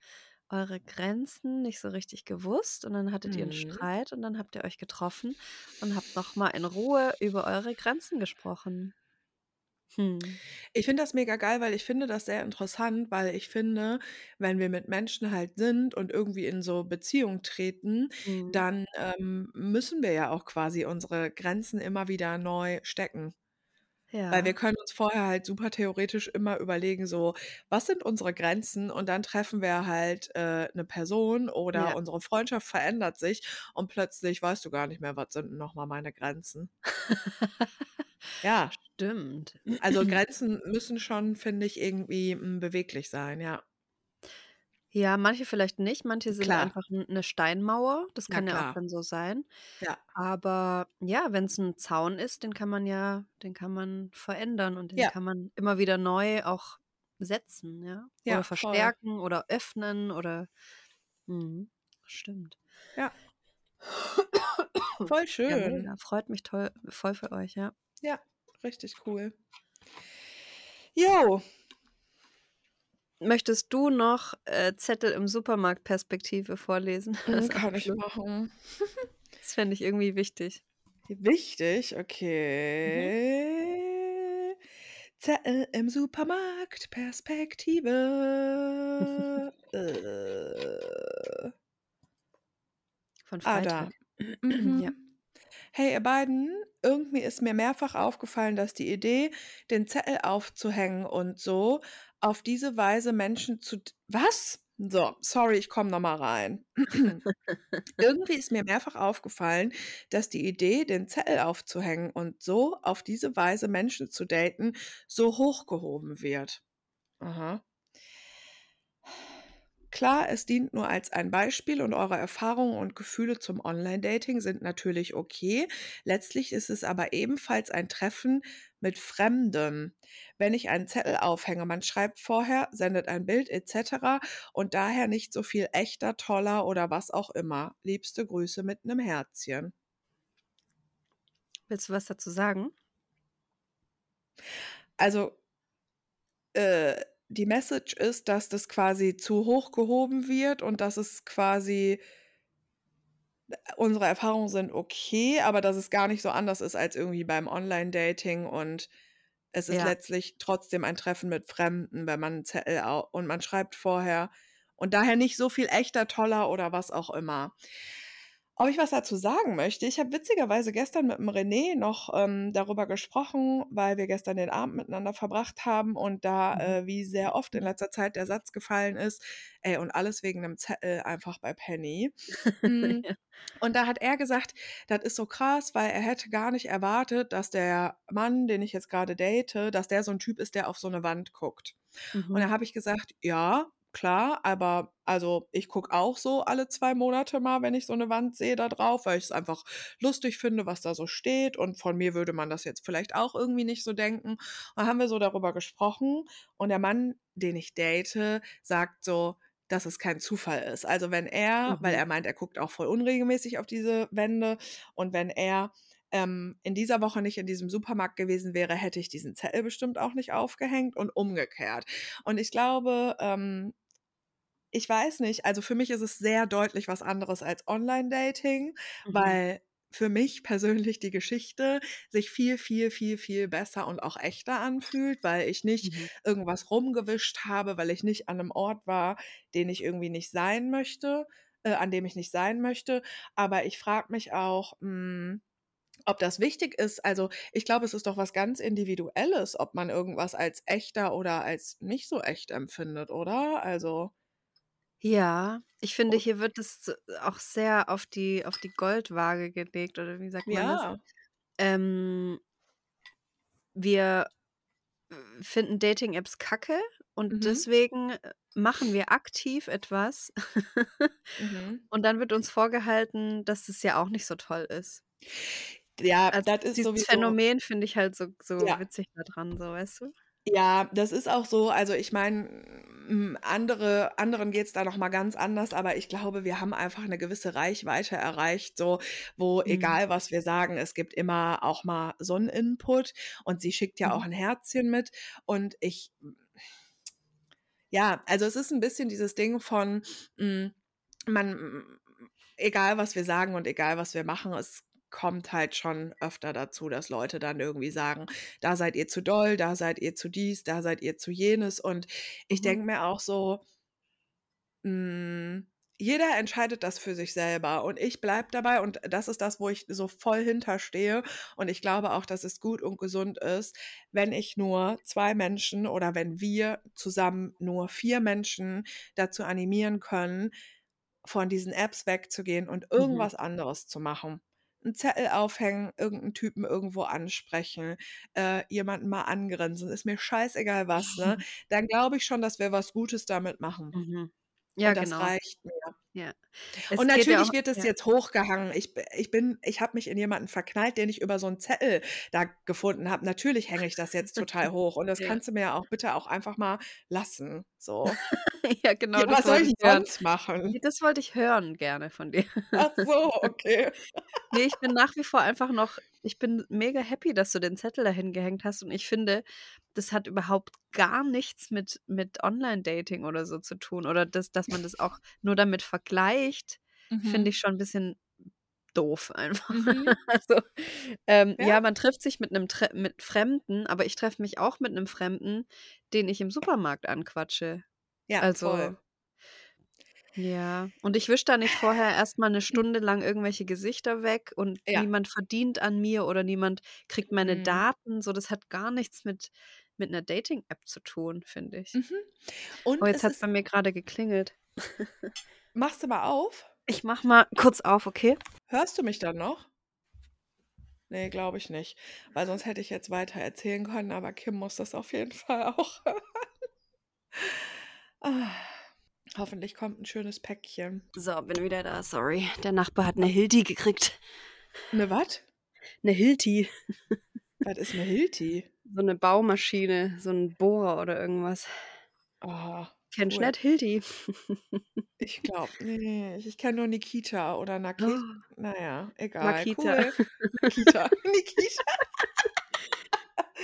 Speaker 1: eure Grenzen nicht so richtig gewusst und dann hattet ihr einen
Speaker 2: Mhm.
Speaker 1: Streit und dann habt ihr euch getroffen und habt noch mal in Ruhe über eure Grenzen gesprochen. Hm.
Speaker 2: Ich finde das mega geil, weil ich finde das sehr interessant, weil ich finde, wenn wir mit Menschen halt sind und irgendwie in so Beziehungen treten,
Speaker 1: Mhm.
Speaker 2: dann, ähm, müssen wir ja auch quasi unsere Grenzen immer wieder neu stecken. Weil wir
Speaker 1: Ja.
Speaker 2: können uns vorher halt super theoretisch immer überlegen, so: „Was sind unsere Grenzen?“ Und dann treffen wir halt, äh, 'ne Person oder
Speaker 1: Ja.
Speaker 2: unsere Freundschaft verändert sich und plötzlich weißt du gar nicht mehr, was sind 'n noch mal meine Grenzen. Ja.
Speaker 1: Stimmt.
Speaker 2: Also, Grenzen müssen schon, finde ich, irgendwie, hm, beweglich sein, ja.
Speaker 1: Ja, manche vielleicht nicht. Manche sind
Speaker 2: Klar.
Speaker 1: einfach 'n 'ne Steinmauer. Das
Speaker 2: Na
Speaker 1: kann ja auch
Speaker 2: klar.
Speaker 1: dann so sein.
Speaker 2: Ja.
Speaker 1: Aber ja, wenn's 'n Zaun ist, den kann man ja den kann man verändern und den
Speaker 2: Ja.
Speaker 1: kann man immer wieder neu auch setzen, ja?
Speaker 2: Ja,
Speaker 1: Oder
Speaker 2: voll.
Speaker 1: verstärken oder öffnen oder mhm, stimmt.
Speaker 2: Ja. Voll
Speaker 1: Ja,
Speaker 2: schön.
Speaker 1: mega. Freut mich toll voll für euch, ja.
Speaker 2: Ja, richtig cool. Jo.
Speaker 1: Möchtest du noch, äh, Zettel im Supermarkt Perspektive vorlesen
Speaker 2: Mhm,
Speaker 1: als
Speaker 2: kann ich machen.
Speaker 1: Das fände ich irgendwie wichtig.
Speaker 2: Wichtig,
Speaker 1: Mhm.
Speaker 2: okay. Zettel im Supermarkt Perspektive. Äh.
Speaker 1: Von
Speaker 2: Ah, da.
Speaker 1: Freitag. Ja.
Speaker 2: Hey, ihr beiden, irgendwie ist mir mehrfach aufgefallen, dass die Idee, den Zettel aufzuhängen und so, auf diese Weise Menschen zu was? So, sorry, ich komme noch mal rein. Irgendwie ist mir mehrfach aufgefallen, dass die Idee, den Zettel aufzuhängen und so auf diese Weise Menschen zu daten, so hochgehoben wird. Aha. Klar, es dient nur als ein Beispiel und eure Erfahrungen und Gefühle zum Online-Dating sind natürlich okay. Letztlich ist es aber ebenfalls ein Treffen mit Fremden. Wenn ich einen Zettel aufhänge, man schreibt vorher, sendet ein Bild et cetera und daher nicht so viel echter, toller oder was auch immer. Liebste Grüße mit 'nem Herzchen.
Speaker 1: Willst du was dazu sagen?
Speaker 2: Also äh, die Message ist, dass das quasi zu hoch gehoben wird und dass es quasi äh, unsere Erfahrungen sind okay, aber dass es gar nicht so anders ist als irgendwie beim Online-Dating und es ist
Speaker 1: Ja.
Speaker 2: letztlich trotzdem ein Treffen mit Fremden, wenn man Zettel und man schreibt vorher und daher nicht so viel echter, toller oder was auch immer. Ob ich was dazu sagen möchte? Ich habe witzigerweise gestern mit dem René noch, ähm, darüber gesprochen, weil wir gestern den Abend miteinander verbracht haben und da,
Speaker 1: Mhm.
Speaker 2: äh, wie sehr oft in letzter Zeit der Satz gefallen ist: „Ey, und alles wegen 'nem Zettel einfach bei Penny.“ Hm,
Speaker 1: Ja.
Speaker 2: und da hat er gesagt, das ist so krass, weil er hätte gar nicht erwartet, dass der Mann, den ich jetzt grade date, dass der so 'n Typ ist, der auf so 'ne Wand guckt. Und da
Speaker 1: Mhm.
Speaker 2: habe ich gesagt: „Ja, klar, aber also, ich gucke auch so alle 2 Monate mal, wenn ich so 'ne Wand sehe, da drauf, weil ich's einfach lustig finde, was da so steht und von mir würde man das jetzt vielleicht auch irgendwie nicht so denken.“ Und dann haben wir so darüber gesprochen und der Mann, den ich date, sagt so, dass es kein Zufall ist. Also, wenn er weil
Speaker 1: Mhm.
Speaker 2: er meint, er guckt auch voll unregelmäßig auf diese Wände und wenn er, ähm, in dieser Woche nicht in diesem Supermarkt gewesen wäre, hätte ich diesen Zettel bestimmt auch nicht aufgehängt und umgekehrt. Und ich glaube, ähm ich weiß nicht, also, für mich ist es sehr deutlich was anderes als Online-Dating,
Speaker 1: Mhm.
Speaker 2: weil für mich persönlich die Geschichte sich viel, viel, viel, viel besser und auch echter anfühlt, weil ich nicht
Speaker 1: Mhm.
Speaker 2: irgendwas rumgewischt habe, weil ich nicht an 'nem Ort war, den ich irgendwie nicht sein möchte äh, an dem ich nicht sein möchte. Aber ich frage mich auch, hm, ob das wichtig ist. Also, ich glaube, es ist doch was ganz Individuelles, ob man irgendwas als echter oder als nicht so echt empfindet, oder? Also
Speaker 1: Ja, ich finde,
Speaker 2: O
Speaker 1: hier wird es auch sehr auf die auf die Goldwaage gelegt oder wie sagt man das?
Speaker 2: Ja.
Speaker 1: Ähm wir, äh, finden Dating-Apps kacke und
Speaker 2: Mhm.
Speaker 1: deswegen, äh, machen wir aktiv etwas
Speaker 2: Mhm.
Speaker 1: und dann wird uns vorgehalten, dass es ja auch nicht so toll ist.
Speaker 2: Ja,
Speaker 1: Also,
Speaker 2: das ist
Speaker 1: dieses
Speaker 2: sowieso
Speaker 1: Phänomen finde ich halt so so
Speaker 2: Ja.
Speaker 1: witzig da dran, so, weißt du?
Speaker 2: Ja, das ist auch so. Also, ich meine, andere anderen geht's da noch mal ganz anders, aber ich glaube, wir haben einfach 'ne gewisse Reichweite erreicht, so, wo
Speaker 1: Mhm.
Speaker 2: egal, was wir sagen, es gibt immer auch mal so 'n Input und sie schickt ja auch
Speaker 1: Mhm.
Speaker 2: 'n Herzchen mit und ich Ja, also, es ist 'n bisschen dieses Ding von, hm, man egal, was wir sagen und egal, was wir machen, es kommt halt schon öfter dazu, dass Leute dann irgendwie sagen: „Da seid ihr zu doll, da seid ihr zu dies, da seid ihr zu jenes.“ Und ich
Speaker 1: Mhm.
Speaker 2: denke mir auch so hm, jeder entscheidet das für sich selber und ich bleibe dabei und das ist das, wo ich so voll hinter stehe und ich glaube auch, dass es gut und gesund ist, wenn ich nur 2 Menschen oder wenn wir zusammen nur 4 Menschen dazu animieren können, von diesen Apps wegzugehen und
Speaker 1: Mhm.
Speaker 2: irgendwas anderes zu machen. 'N Zettel aufhängen, irgend 'n Typen irgendwo ansprechen, äh, jemanden mal angrinsen, ist mir scheißegal was, ne? Dann glaube ich schon, dass wir was Gutes damit machen.
Speaker 1: Mhm. Ja,
Speaker 2: Und das
Speaker 1: genau.
Speaker 2: reicht mir.
Speaker 1: Ja.
Speaker 2: Und
Speaker 1: geht ja
Speaker 2: natürlich
Speaker 1: auch
Speaker 2: wird es
Speaker 1: ja.
Speaker 2: jetzt hochgehangen. Ich ich bin ich habe mich in jemanden verknallt, den ich über so 'n Zettel da gefunden habe. Natürlich hänge ich das jetzt total hoch und das kannst du mir ja auch bitte auch einfach mal lassen, so.
Speaker 1: Ja, genau, das
Speaker 2: was soll ich
Speaker 1: hören.
Speaker 2: sonst machen?
Speaker 1: Das wollte ich hören gerne von dir.
Speaker 2: Ach so, okay.
Speaker 1: Ne, ich bin nach wie vor einfach noch ich bin mega happy, dass du den Zettel dahin gehängt hast und ich finde, das hat überhaupt gar nichts mit mit Online-Dating oder so zu tun oder dass dass man das auch nur damit vergleicht, finde
Speaker 2: Mhm.
Speaker 1: ich schon 'n bisschen doof einfach.
Speaker 2: Mhm.
Speaker 1: Also, ähm, ja,
Speaker 2: Ja.
Speaker 1: man trifft sich mit 'nem Tre mit Fremden, aber ich treffe mich auch mit 'nem Fremden, den ich im Supermarkt anquatsche.
Speaker 2: Ja,
Speaker 1: Also
Speaker 2: voll.
Speaker 1: Ja, und ich wische da nicht vorher erst mal 'ne Stunde lang irgendwelche Gesichter weg und
Speaker 2: Ja.
Speaker 1: niemand verdient an mir oder niemand kriegt meine
Speaker 2: Mhm.
Speaker 1: Daten, so. Das hat gar nichts mit mit 'ner Dating-App zu tun, finde ich.
Speaker 2: Mhm.
Speaker 1: Oh,
Speaker 2: Und
Speaker 1: jetzt
Speaker 2: es
Speaker 1: hat's
Speaker 2: ist
Speaker 1: bei mir grade geklingelt.
Speaker 2: Machst du mal auf?
Speaker 1: Ich mache mal kurz auf, okay?
Speaker 2: Hörst du mich dann noch? Ne, glaube ich nicht, weil sonst hätte ich jetzt weiter erzählen können, aber Kim muss das auf jeden Fall auch hören. Hoffentlich kommt 'n schönes Päckchen.
Speaker 1: So, bin wieder da, sorry. Der Nachbar hat 'ne Hilti gekriegt.
Speaker 2: 'Ne was?
Speaker 1: 'Ne Hilti.
Speaker 2: Was ist 'ne Hilti?
Speaker 1: So 'ne Baumaschine, so 'n Bohrer oder irgendwas.
Speaker 2: Oh,
Speaker 1: Kennst
Speaker 2: cool.
Speaker 1: nicht Hilti?
Speaker 2: Ich glaube nicht. Ich kenne nur Nikita oder Naki na ja, egal,
Speaker 1: Makita.
Speaker 2: cool. Nikita, Nikita.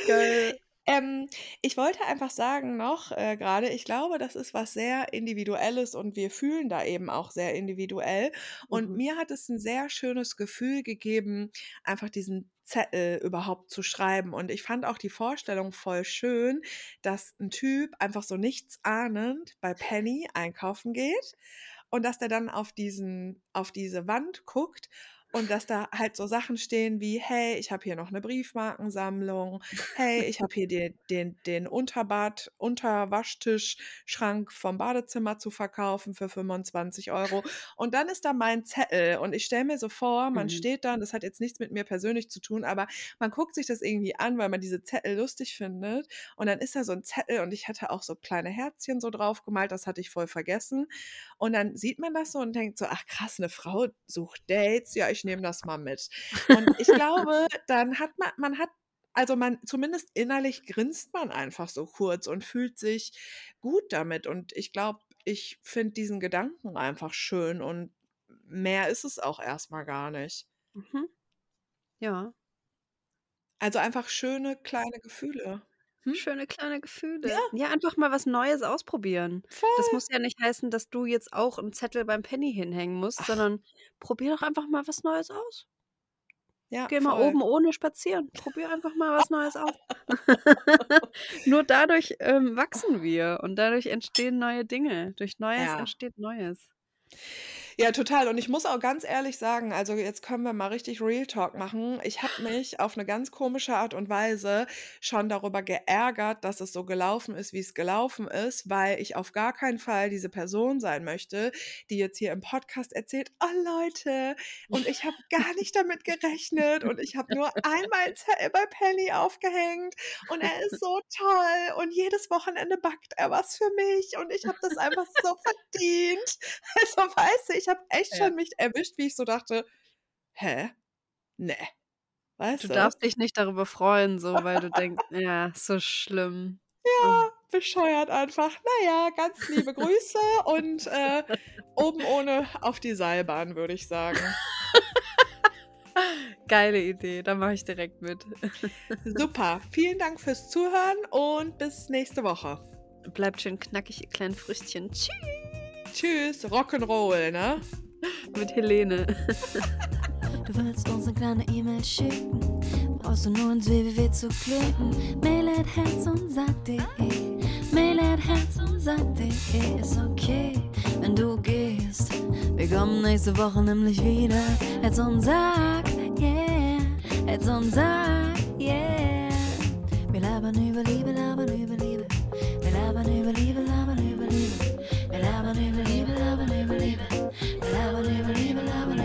Speaker 1: Geil.
Speaker 2: Ähm, ich wollte einfach sagen noch, äh, grade, ich glaube, das ist was sehr Individuelles und wir fühlen da eben auch sehr individuell. Und
Speaker 1: Mhm.
Speaker 2: mir hat es 'n sehr schönes Gefühl gegeben, einfach diesen Zettel überhaupt zu schreiben. Und ich fand auch die Vorstellung voll schön, dass 'n Typ einfach so nichtsahnend bei Penny einkaufen geht und dass der dann auf diesen auf diese Wand guckt und dass da halt so Sachen stehen wie: „Hey, ich habe hier noch eine Briefmarkensammlung. Hey, ich habe hier den den den Unterbad Unterwaschtischschrank vom Badezimmer zu verkaufen für 25 Euro. Und dann ist da mein Zettel und ich stelle mir so vor, man
Speaker 1: Mhm.
Speaker 2: steht da und das hat jetzt nichts mit mir persönlich zu tun, aber man guckt sich das irgendwie an, weil man diese Zettel lustig findet und dann ist da so ein Zettel und ich hatte auch so kleine Herzchen so drauf gemalt, das hatte ich voll vergessen. Und dann sieht man das so und denkt so: „Ach krass, eine Frau sucht Dates. Ja, ich nehme das mal mit.“ Und ich glaube, dann hat man man hat also man zumindest innerlich grinst man einfach so kurz und fühlt sich gut damit. Und ich glaube, ich finde diesen Gedanken einfach schön und mehr ist es auch erst mal gar nicht.
Speaker 1: Mhm. Ja.
Speaker 2: Also einfach schöne kleine Gefühle. Hm?
Speaker 1: Schöne kleine
Speaker 2: Ja,
Speaker 1: Gefühle. Ja, einfach mal was Neues ausprobieren. Das
Speaker 2: voll.
Speaker 1: muss ja nicht heißen, dass du jetzt auch 'n Zettel beim Penny hinhängen musst,
Speaker 2: Ach,
Speaker 1: sondern probier doch einfach mal was Neues aus.
Speaker 2: ja,
Speaker 1: Geh mal
Speaker 2: voll.
Speaker 1: oben ohne spazieren. Probier einfach mal was Neues aus. Nur dadurch, ähm, wachsen wir und dadurch entstehen neue Dinge. Durch Neues
Speaker 2: Ja.
Speaker 1: entsteht Neues.
Speaker 2: Ja, total. Und ich muss auch ganz ehrlich sagen, also jetzt können wir mal richtig Real Talk machen. Ich habe mich auf eine ganz komische Art und Weise schon darüber geärgert, dass es so gelaufen ist, wie es gelaufen ist, weil ich auf gar keinen Fall diese Person sein möchte, die jetzt hier im Podcast erzählt: „Oh Leute, und ich habe gar nicht damit gerechnet und ich habe nur einmal bei Penny aufgehängt und er ist so toll und jedes Wochenende backt er was für mich und ich habe das einfach so verdient.“ Also, weißt du, ich habe echt
Speaker 1: Ja.
Speaker 2: schon mich erwischt, wie ich so dachte: „Hä? Ne.“
Speaker 1: Du
Speaker 2: Weißt du?
Speaker 1: darfst dich nicht darüber freuen, so, weil du denkst: „Ja, so schlimm.“
Speaker 2: Ja,
Speaker 1: Mhm.
Speaker 2: bescheuert einfach. Na ja, ganz liebe Grüße und, äh, oben ohne auf die Seilbahn, würde ich sagen.
Speaker 1: Geile Idee, da mache ich direkt mit.
Speaker 2: Super. Vielen Dank fürs Zuhören und bis nächste Woche.
Speaker 1: Bleibt schön knackig, ihr kleinen Früchtchen. Tschü
Speaker 2: Tschüss, Rock'n'Roll, ne?
Speaker 1: mit Helene.
Speaker 3: Du willst uns eine kleine E-Mail schicken, brauchst du nur ins www zu klicken. Mail at herz und sag.de, Mail at herz und sag.de ist okay, wenn du gehst. Wir kommen nächste Woche nämlich wieder. Herz und sag, yeah, Herz und sag, yeah. Wir labern über Liebe, labern über Liebe. Wir labern über Liebe, labern I believe, believe, I believe, believe, believe, I believe, believe, I believe.